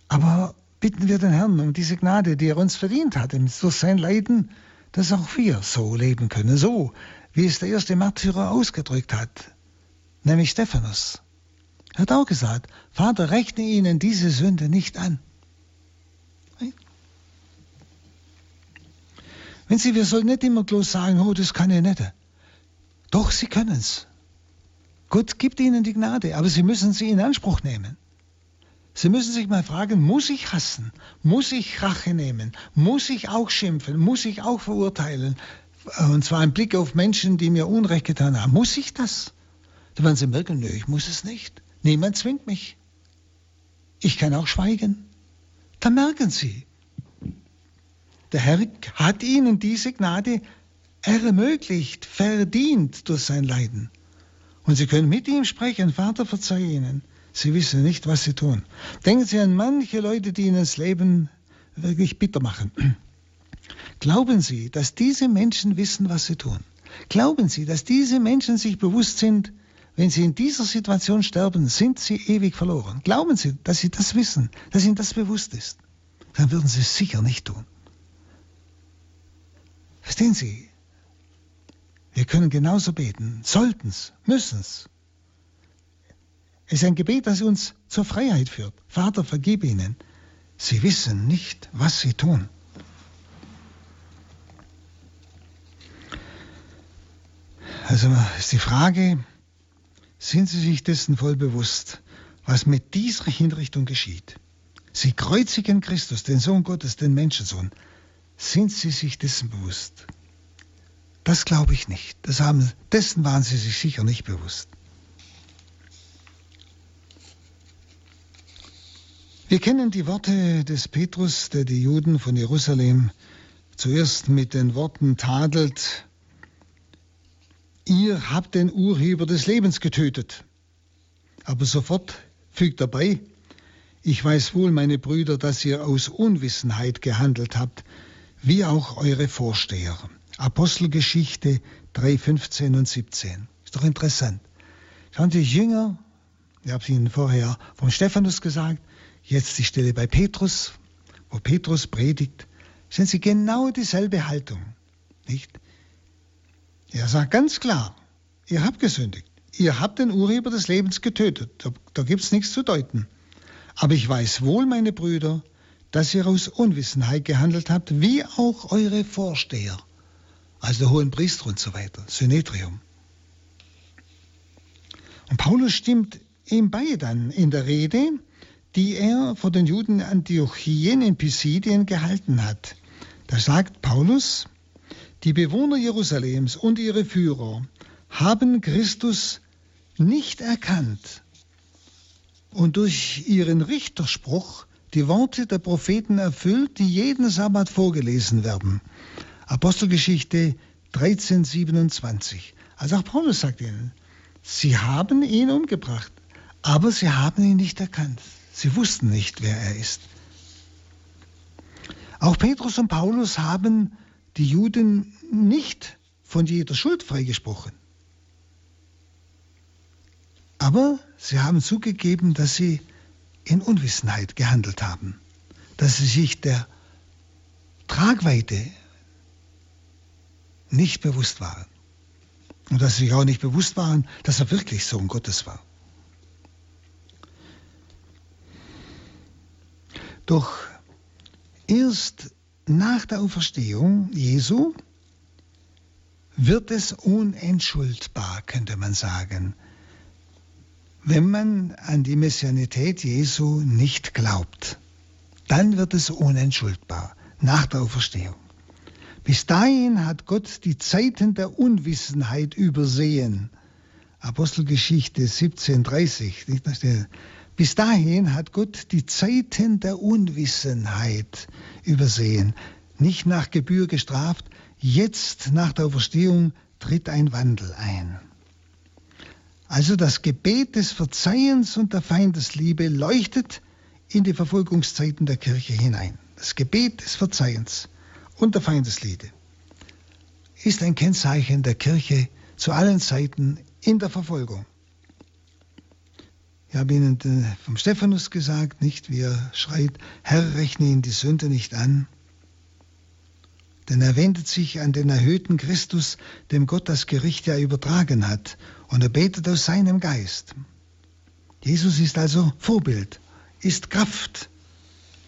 Aber bitten wir den Herrn um diese Gnade, die er uns verdient hat, durch sein Leiden, dass auch wir so leben können, so wie es der erste Märtyrer ausgedrückt hat, nämlich Stephanus. Er hat auch gesagt, Vater, rechne ihnen diese Sünde nicht an. Wenn Sie, wir sollen nicht immer bloß sagen, oh, das kann ich nicht. Doch, Sie können es. Gott gibt Ihnen die Gnade, aber Sie müssen sie in Anspruch nehmen. Sie müssen sich mal fragen, muss ich hassen? Muss ich Rache nehmen? Muss ich auch schimpfen? Muss ich auch verurteilen? Und zwar im Blick auf Menschen, die mir Unrecht getan haben. Muss ich das? Dann werden Sie merken, nö, ich muss es nicht. Niemand zwingt mich. Ich kann auch schweigen. Dann merken Sie, der Herr hat Ihnen diese Gnade ermöglicht, verdient durch sein Leiden. Und Sie können mit ihm sprechen, Vater, verzeih ihnen. Sie wissen nicht, was sie tun. Denken Sie an manche Leute, die Ihnen das Leben wirklich bitter machen. Glauben Sie, dass diese Menschen wissen, was sie tun? Glauben Sie, dass diese Menschen sich bewusst sind, wenn sie in dieser Situation sterben, sind sie ewig verloren? Glauben Sie, dass Sie das wissen, dass Ihnen das bewusst ist? Dann würden Sie es sicher nicht tun. Verstehen Sie? Wir können genauso beten, sollten's, müssen's. Es ist ein Gebet, das uns zur Freiheit führt. Vater, vergib ihnen. Sie wissen nicht, was sie tun. Also ist die Frage, sind Sie sich dessen voll bewusst, was mit dieser Hinrichtung geschieht? Sie kreuzigen Christus, den Sohn Gottes, den Menschensohn. Sind Sie sich dessen bewusst? Das glaube ich nicht. Das haben, dessen waren Sie sich sicher nicht bewusst. Wir kennen die Worte des Petrus, der die Juden von Jerusalem zuerst mit den Worten tadelt, ihr habt den Urheber des Lebens getötet. Aber sofort fügt er bei, ich weiß wohl, meine Brüder, dass ihr aus Unwissenheit gehandelt habt, wie auch eure Vorsteher. Apostelgeschichte 3, 15 und 17. Ist doch interessant. Schauen Sie, Jünger, ich habe es Ihnen vorher vom Stephanus gesagt, Jetzt die Stelle bei Petrus, wo Petrus predigt, sehen Sie genau dieselbe Haltung. Nicht? Er sagt ganz klar, ihr habt gesündigt. Ihr habt den Urheber des Lebens getötet. Da, da gibt es nichts zu deuten. Aber ich weiß wohl, meine Brüder, dass ihr aus Unwissenheit gehandelt habt, wie auch eure Vorsteher, also der hohen Priester und so weiter, Synedrium. Und Paulus stimmt ihm bei dann in der Rede, die er vor den Juden Antiochien in Pisidien gehalten hat. Da sagt Paulus, die Bewohner Jerusalems und ihre Führer haben Christus nicht erkannt und durch ihren Richterspruch die Worte der Propheten erfüllt, die jeden Sabbat vorgelesen werden. Apostelgeschichte 13, 27. Also auch Paulus sagt ihnen, sie haben ihn umgebracht, aber sie haben ihn nicht erkannt. Sie wussten nicht, wer er ist. Auch Petrus und Paulus haben die Juden nicht von jeder Schuld freigesprochen. Aber sie haben zugegeben, dass sie in Unwissenheit gehandelt haben, dass sie sich der Tragweite nicht bewusst waren und dass sie sich auch nicht bewusst waren, dass er wirklich Sohn Gottes war. Doch erst nach der Auferstehung Jesu wird es unentschuldbar, könnte man sagen, wenn man an die Messianität Jesu nicht glaubt. Dann wird es unentschuldbar nach der Auferstehung. Bis dahin hat Gott die Zeiten der Unwissenheit übersehen. Apostelgeschichte 17,30. Bis dahin hat Gott die Zeiten der Unwissenheit übersehen, nicht nach Gebühr gestraft. Jetzt nach der Auferstehung tritt ein Wandel ein. Also das Gebet des Verzeihens und der Feindesliebe leuchtet in die Verfolgungszeiten der Kirche hinein. Das Gebet des Verzeihens und der Feindesliebe ist ein Kennzeichen der Kirche zu allen Zeiten in der Verfolgung. Ich habe Ihnen äh, vom Stephanus gesagt, nicht wie er schreit, Herr, rechne ihn die Sünde nicht an. Denn er wendet sich an den erhöhten Christus, dem Gott das Gericht ja übertragen hat, und er betet aus seinem Geist. Jesus ist also Vorbild, ist Kraft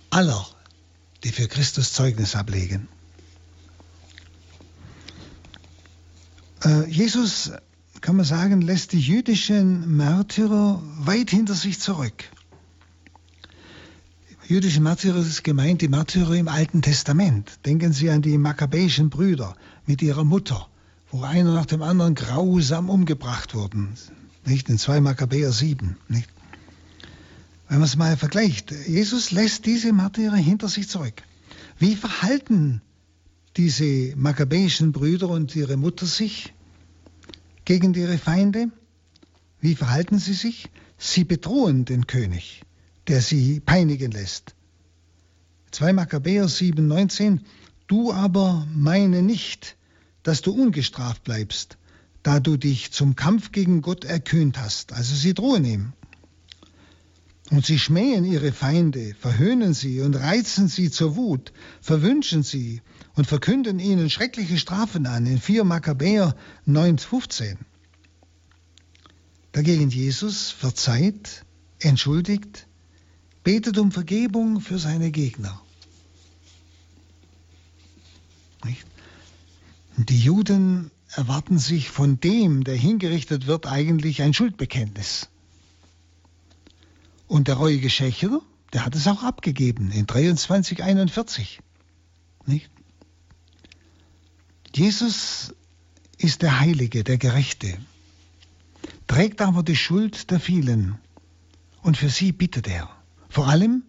aller, die für Christus Zeugnis ablegen. Äh, Jesus kann man sagen, lässt die jüdischen Märtyrer weit hinter sich zurück. Jüdische Märtyrer ist gemeint die Märtyrer im Alten Testament. Denken Sie an die makkabäischen Brüder mit ihrer Mutter, wo einer nach dem anderen grausam umgebracht wurden. Nicht in 2 Makkabäer 7. Nicht? Wenn man es mal vergleicht, Jesus lässt diese Märtyrer hinter sich zurück. Wie verhalten diese makkabäischen Brüder und ihre Mutter sich? gegen ihre Feinde? Wie verhalten sie sich? Sie bedrohen den König, der sie peinigen lässt. 2 Makkabäer 7,19 Du aber meine nicht, dass du ungestraft bleibst, da du dich zum Kampf gegen Gott erkühnt hast. Also sie drohen ihm. Und sie schmähen ihre Feinde, verhöhnen sie und reizen sie zur Wut, verwünschen sie und verkünden ihnen schreckliche Strafen an in 4 Makkabäer 9,15. Dagegen Jesus verzeiht, entschuldigt, betet um Vergebung für seine Gegner. Nicht? Die Juden erwarten sich von dem, der hingerichtet wird, eigentlich ein Schuldbekenntnis. Und der reuige Schächer, der hat es auch abgegeben in 23,41. Nicht? Jesus ist der Heilige, der Gerechte, trägt aber die Schuld der vielen. Und für sie bittet er. Vor allem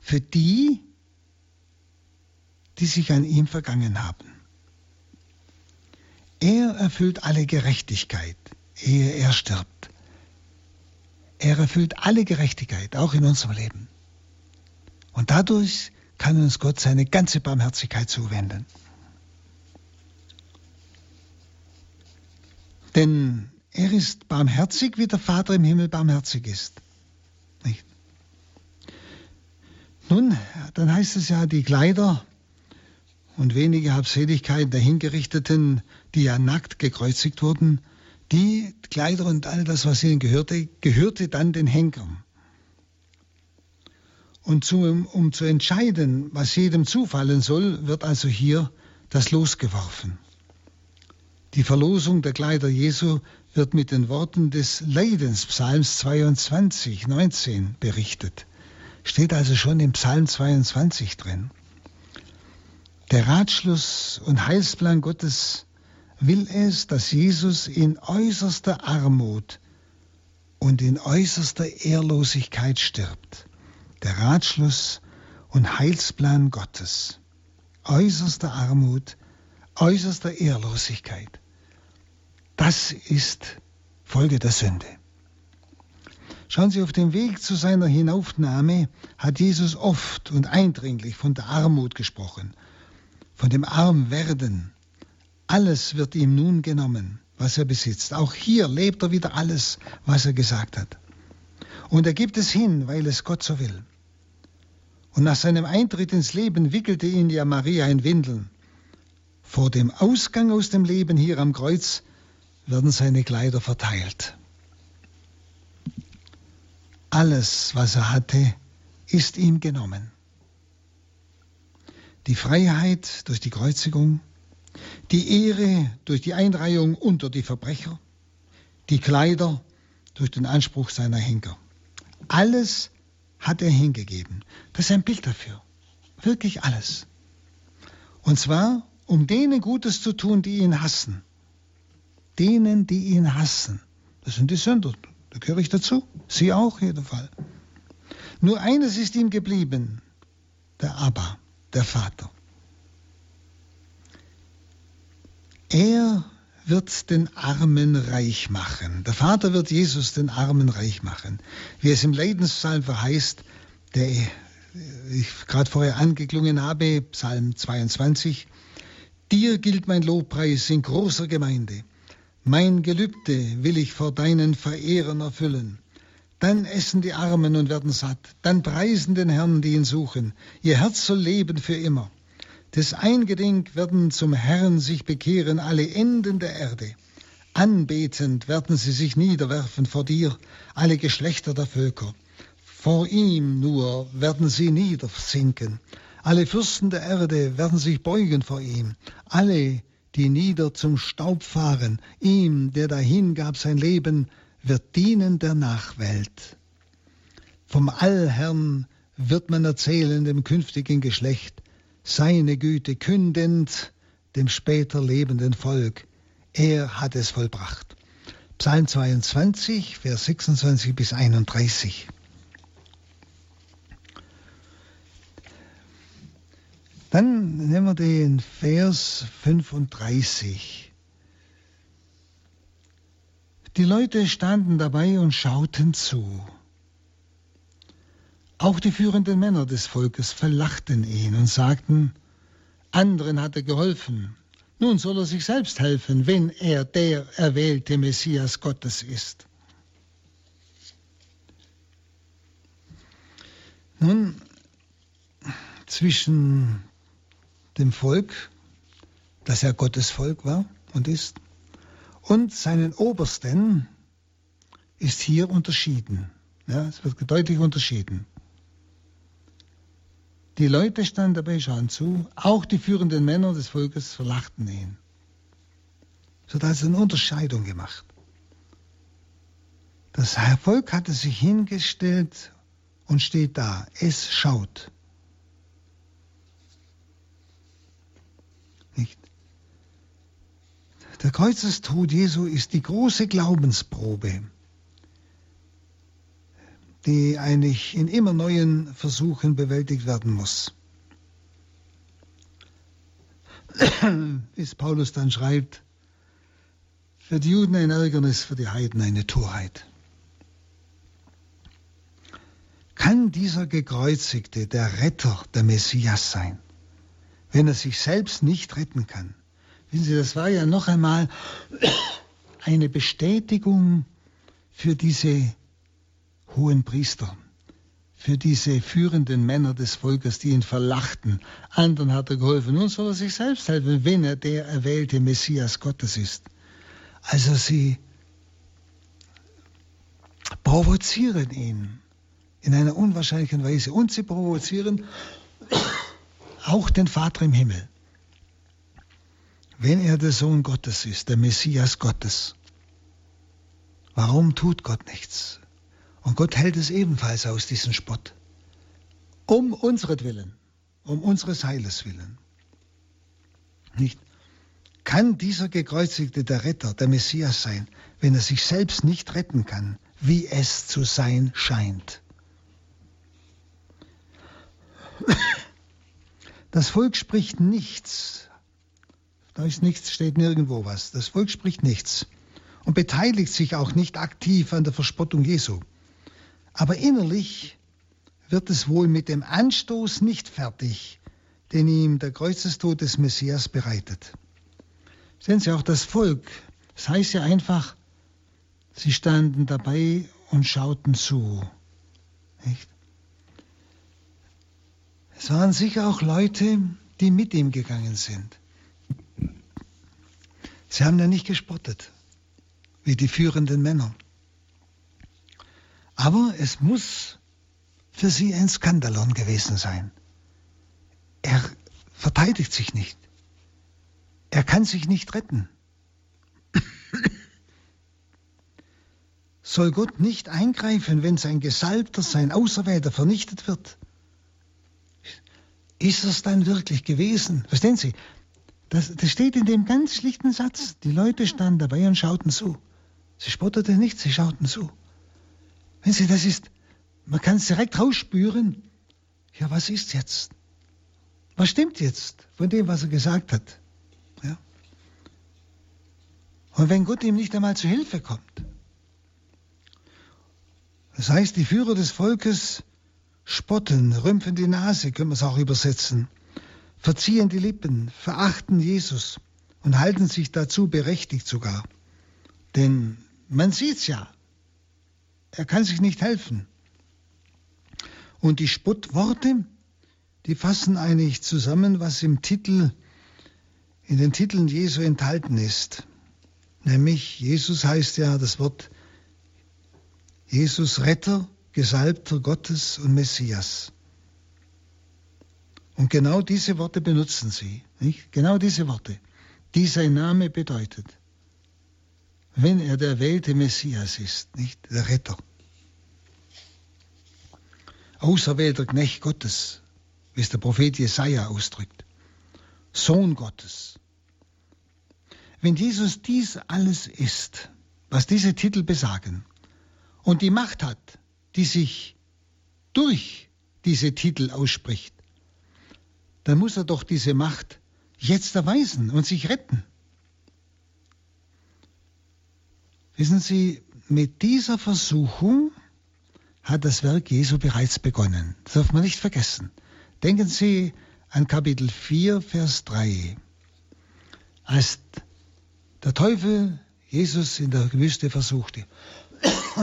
für die, die sich an ihm vergangen haben. Er erfüllt alle Gerechtigkeit, ehe er stirbt. Er erfüllt alle Gerechtigkeit, auch in unserem Leben. Und dadurch kann uns Gott seine ganze Barmherzigkeit zuwenden. Denn er ist barmherzig, wie der Vater im Himmel barmherzig ist. Nicht? Nun, dann heißt es ja, die Kleider und wenige Habseligkeiten der Hingerichteten, die ja nackt gekreuzigt wurden, die Kleider und all das, was ihnen gehörte, gehörte dann den Henkern. Und zu, um zu entscheiden, was jedem zufallen soll, wird also hier das Los geworfen. Die Verlosung der Kleider Jesu wird mit den Worten des Leidens, Psalms 22, 19 berichtet. Steht also schon im Psalm 22 drin. Der Ratschluss und Heilsplan Gottes will es, dass Jesus in äußerster Armut und in äußerster Ehrlosigkeit stirbt. Der Ratschluss und Heilsplan Gottes. Äußerster Armut, äußerster Ehrlosigkeit. Das ist Folge der Sünde. Schauen Sie, auf dem Weg zu seiner Hinaufnahme hat Jesus oft und eindringlich von der Armut gesprochen, von dem Armwerden. Alles wird ihm nun genommen, was er besitzt. Auch hier lebt er wieder alles, was er gesagt hat. Und er gibt es hin, weil es Gott so will. Und nach seinem Eintritt ins Leben wickelte ihn ja Maria in Windeln. Vor dem Ausgang aus dem Leben hier am Kreuz werden seine Kleider verteilt. Alles, was er hatte, ist ihm genommen. Die Freiheit durch die Kreuzigung, die Ehre durch die Einreihung unter die Verbrecher, die Kleider durch den Anspruch seiner Henker. Alles hat er hingegeben. Das ist ein Bild dafür. Wirklich alles. Und zwar, um denen Gutes zu tun, die ihn hassen denen, die ihn hassen. Das sind die Sünder. Da gehöre ich dazu. Sie auch, jeden Fall. Nur eines ist ihm geblieben. Der Abba, der Vater. Er wird den Armen reich machen. Der Vater wird Jesus den Armen reich machen. Wie es im Leidenspsalm verheißt, der ich gerade vorher angeklungen habe, Psalm 22. Dir gilt mein Lobpreis in großer Gemeinde. Mein Gelübde will ich vor deinen Verehrern erfüllen. Dann essen die Armen und werden satt. Dann preisen den Herrn, die ihn suchen. Ihr Herz soll leben für immer. Des Eingedenk werden zum Herrn sich bekehren alle Enden der Erde. Anbetend werden sie sich niederwerfen vor dir, alle Geschlechter der Völker. Vor ihm nur werden sie niedersinken. Alle Fürsten der Erde werden sich beugen vor ihm. Alle, die nieder zum Staub fahren. Ihm, der dahin gab sein Leben, wird dienen der Nachwelt. Vom Allherrn wird man erzählen dem künftigen Geschlecht, seine Güte kündend dem später lebenden Volk. Er hat es vollbracht. Psalm 22, Vers 26 bis 31. Dann nehmen wir den Vers 35. Die Leute standen dabei und schauten zu. Auch die führenden Männer des Volkes verlachten ihn und sagten, anderen hat er geholfen, nun soll er sich selbst helfen, wenn er der erwählte Messias Gottes ist. Nun, zwischen dem Volk, das ja Gottes Volk war und ist, und seinen Obersten ist hier unterschieden. Ja, es wird deutlich unterschieden. Die Leute standen dabei, schauen zu, auch die führenden Männer des Volkes verlachten ihn. So da ist eine Unterscheidung gemacht. Das Volk hatte sich hingestellt und steht da. Es schaut. Der Kreuzestod Jesu ist die große Glaubensprobe, die eigentlich in immer neuen Versuchen bewältigt werden muss. Bis Paulus dann schreibt, für die Juden ein Ärgernis, für die Heiden eine Torheit. Kann dieser Gekreuzigte der Retter, der Messias sein? wenn er sich selbst nicht retten kann. Wissen Sie, das war ja noch einmal [coughs] eine Bestätigung für diese hohen Priester, für diese führenden Männer des Volkes, die ihn verlachten. Anderen hat er geholfen. Nun soll er sich selbst helfen, wenn er der erwählte Messias Gottes ist. Also sie provozieren ihn in einer unwahrscheinlichen Weise und sie provozieren [coughs] auch den Vater im Himmel, wenn er der Sohn Gottes ist, der Messias Gottes. Warum tut Gott nichts? Und Gott hält es ebenfalls aus, diesen Spott. Um unseren um unseres Heiles willen. Nicht? Kann dieser Gekreuzigte der Retter, der Messias sein, wenn er sich selbst nicht retten kann, wie es zu sein scheint? Das Volk spricht nichts. Da ist nichts, steht nirgendwo was. Das Volk spricht nichts und beteiligt sich auch nicht aktiv an der Verspottung Jesu. Aber innerlich wird es wohl mit dem Anstoß nicht fertig, den ihm der Kreuzestod des Messias bereitet. Sehen Sie auch das Volk. Das heißt ja einfach, sie standen dabei und schauten zu. Nicht? Es waren sicher auch Leute, die mit ihm gegangen sind. Sie haben ja nicht gespottet, wie die führenden Männer. Aber es muss für sie ein Skandalon gewesen sein. Er verteidigt sich nicht. Er kann sich nicht retten. [coughs] Soll Gott nicht eingreifen, wenn sein Gesalbter, sein Auserwählter vernichtet wird? Ist es dann wirklich gewesen? Verstehen Sie? Das, das steht in dem ganz schlichten Satz. Die Leute standen dabei und schauten zu. Sie spotteten nicht, sie schauten zu. Wenn Sie, das ist, man kann es direkt rausspüren. Ja, was ist jetzt? Was stimmt jetzt von dem, was er gesagt hat? Ja? Und wenn Gott ihm nicht einmal zu Hilfe kommt, das heißt, die Führer des Volkes spotten, rümpfen die Nase, können wir es auch übersetzen, verziehen die Lippen, verachten Jesus und halten sich dazu berechtigt sogar. Denn man sieht's ja, er kann sich nicht helfen. Und die Spottworte, die fassen eigentlich zusammen, was im Titel, in den Titeln Jesu enthalten ist. Nämlich, Jesus heißt ja das Wort Jesus Retter, Gesalbter Gottes und Messias. Und genau diese Worte benutzen sie, nicht? Genau diese Worte, die sein Name bedeutet. Wenn er der wählte Messias ist, nicht der Retter. Auserwählter Knecht Gottes, wie es der Prophet Jesaja ausdrückt. Sohn Gottes. Wenn Jesus dies alles ist, was diese Titel besagen, und die Macht hat, die sich durch diese Titel ausspricht, dann muss er doch diese Macht jetzt erweisen und sich retten. Wissen Sie, mit dieser Versuchung hat das Werk Jesu bereits begonnen. Das darf man nicht vergessen. Denken Sie an Kapitel 4, Vers 3. Als der Teufel Jesus in der Wüste versuchte. [clears throat]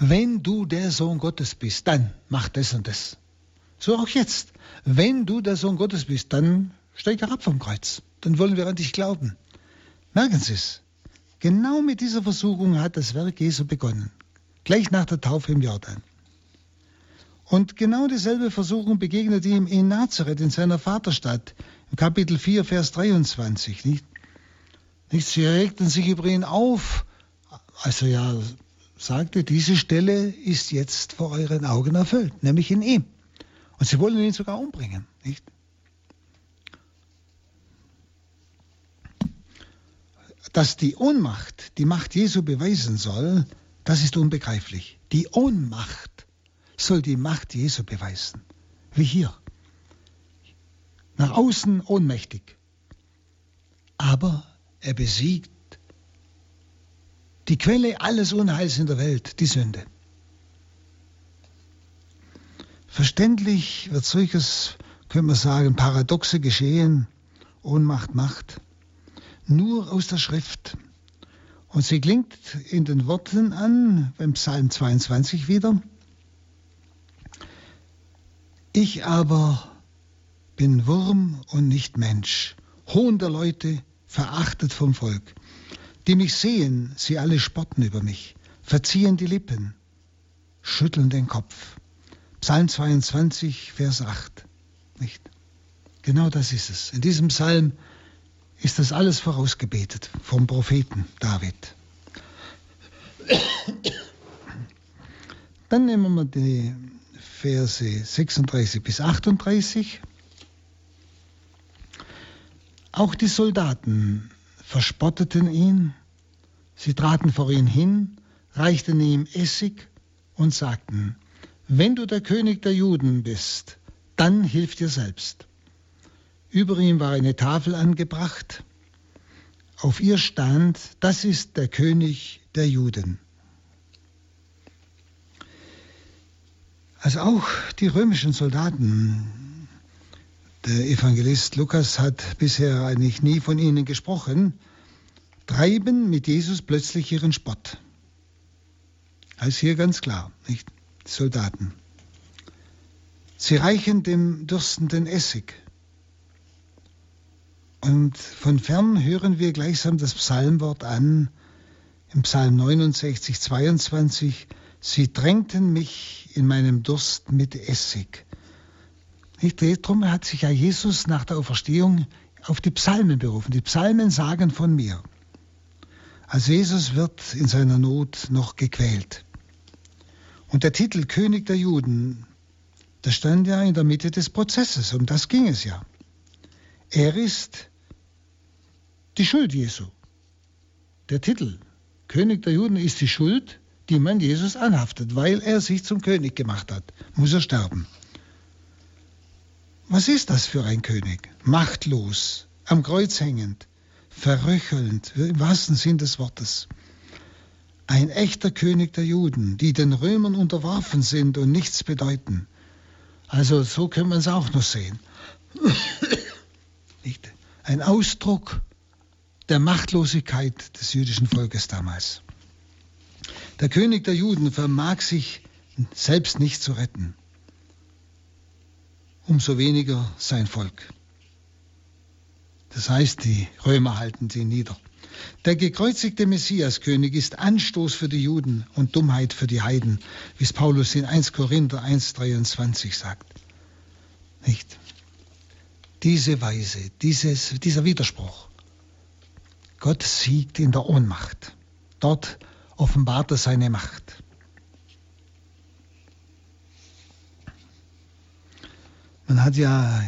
Wenn du der Sohn Gottes bist, dann mach das und das. So auch jetzt. Wenn du der Sohn Gottes bist, dann steig herab vom Kreuz. Dann wollen wir an dich glauben. Merken Sie es. Genau mit dieser Versuchung hat das Werk Jesu begonnen. Gleich nach der Taufe im Jordan. Und genau dieselbe Versuchung begegnet ihm in Nazareth, in seiner Vaterstadt, im Kapitel 4, Vers 23. Nicht? Nicht? Sie regten sich über ihn auf, also ja sagte, diese Stelle ist jetzt vor euren Augen erfüllt, nämlich in ihm. Und sie wollen ihn sogar umbringen, nicht? Dass die Ohnmacht die Macht Jesu beweisen soll, das ist unbegreiflich. Die Ohnmacht soll die Macht Jesu beweisen. Wie hier. Nach außen ohnmächtig. Aber er besiegt die Quelle alles Unheils in der Welt, die Sünde. Verständlich wird solches, können wir sagen, paradoxe Geschehen, Ohnmacht, Macht, nur aus der Schrift. Und sie klingt in den Worten an, beim Psalm 22 wieder. Ich aber bin Wurm und nicht Mensch, Hohn der Leute, verachtet vom Volk. Die mich sehen, sie alle spotten über mich, verziehen die Lippen, schütteln den Kopf. Psalm 22, Vers 8. Nicht? Genau das ist es. In diesem Psalm ist das alles vorausgebetet vom Propheten David. Dann nehmen wir die Verse 36 bis 38. Auch die Soldaten verspotteten ihn, sie traten vor ihn hin, reichten ihm Essig und sagten, wenn du der König der Juden bist, dann hilf dir selbst. Über ihm war eine Tafel angebracht. Auf ihr stand, das ist der König der Juden. Also auch die römischen Soldaten, der Evangelist Lukas hat bisher eigentlich nie von ihnen gesprochen, treiben mit Jesus plötzlich ihren Spott. Das ist hier ganz klar, nicht? Soldaten. Sie reichen dem Dürstenden Essig. Und von fern hören wir gleichsam das Psalmwort an, im Psalm 69, 22, Sie drängten mich in meinem Durst mit Essig. Darum hat sich ja Jesus nach der Auferstehung auf die Psalmen berufen. Die Psalmen sagen von mir. Also Jesus wird in seiner Not noch gequält. Und der Titel König der Juden, der stand ja in der Mitte des Prozesses, um das ging es ja. Er ist die Schuld Jesu. Der Titel König der Juden ist die Schuld, die man Jesus anhaftet, weil er sich zum König gemacht hat. Muss er sterben. Was ist das für ein König? Machtlos, am Kreuz hängend, verröchelnd, im wahrsten Sinn des Wortes. Ein echter König der Juden, die den Römern unterworfen sind und nichts bedeuten. Also so können wir es auch noch sehen. [coughs] Ein Ausdruck der Machtlosigkeit des jüdischen Volkes damals. Der König der Juden vermag sich selbst nicht zu retten, umso weniger sein Volk. Das heißt, die Römer halten sie nieder. Der gekreuzigte Messiaskönig ist Anstoß für die Juden und Dummheit für die Heiden, wie es Paulus in 1 Korinther 1,23 sagt. Nicht? Diese Weise, dieses, dieser Widerspruch Gott siegt in der Ohnmacht. Dort offenbart er seine Macht. Man hat ja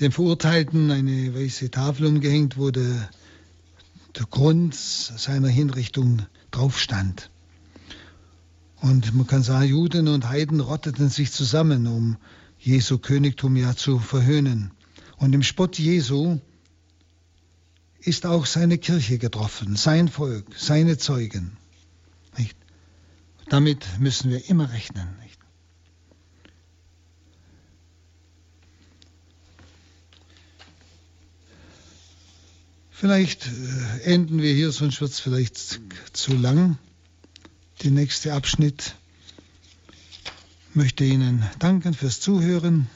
dem Verurteilten eine weiße Tafel umgehängt, wo der, der Grund seiner Hinrichtung drauf stand. Und man kann sagen, Juden und Heiden rotteten sich zusammen, um Jesu Königtum ja zu verhöhnen. Und im Spott Jesu ist auch seine Kirche getroffen, sein Volk, seine Zeugen. Nicht? Damit müssen wir immer rechnen. Nicht? Vielleicht äh, enden wir hier, sonst wird es vielleicht zu lang. Der nächste Abschnitt möchte Ihnen danken fürs Zuhören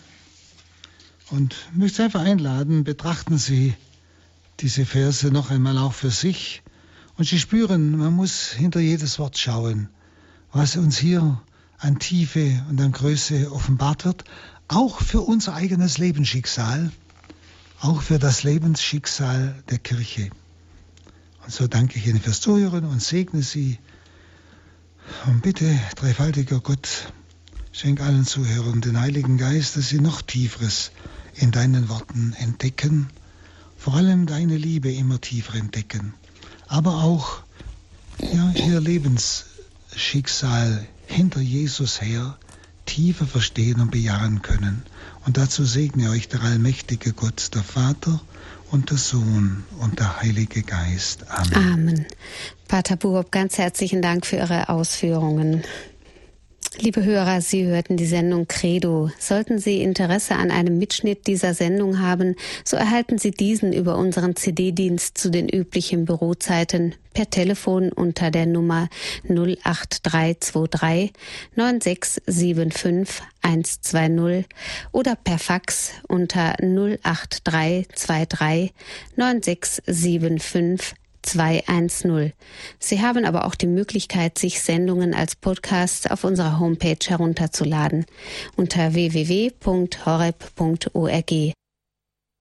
und möchte einfach einladen, betrachten Sie diese Verse noch einmal auch für sich. Und Sie spüren, man muss hinter jedes Wort schauen, was uns hier an Tiefe und an Größe offenbart wird, auch für unser eigenes Lebensschicksal, auch für das Lebensschicksal der Kirche. Und so danke ich Ihnen fürs Zuhören und segne Sie. Und bitte, dreifaltiger Gott, schenk allen Zuhörern den Heiligen Geist, dass sie noch Tieferes in deinen Worten entdecken vor allem deine Liebe immer tiefer entdecken, aber auch ja, ihr Lebensschicksal hinter Jesus her tiefer verstehen und bejahen können. Und dazu segne euch der allmächtige Gott, der Vater und der Sohn und der Heilige Geist. Amen.
Amen. Pater Burob, ganz herzlichen Dank für Ihre Ausführungen. Liebe Hörer, Sie hörten die Sendung Credo. Sollten Sie Interesse an einem Mitschnitt dieser Sendung haben, so erhalten Sie diesen über unseren CD-Dienst zu den üblichen Bürozeiten per Telefon unter der Nummer 08323 9675 120 oder per Fax unter 08323 9675 210. Sie haben aber auch die Möglichkeit, sich Sendungen als Podcast auf unserer Homepage herunterzuladen unter www.horeb.org.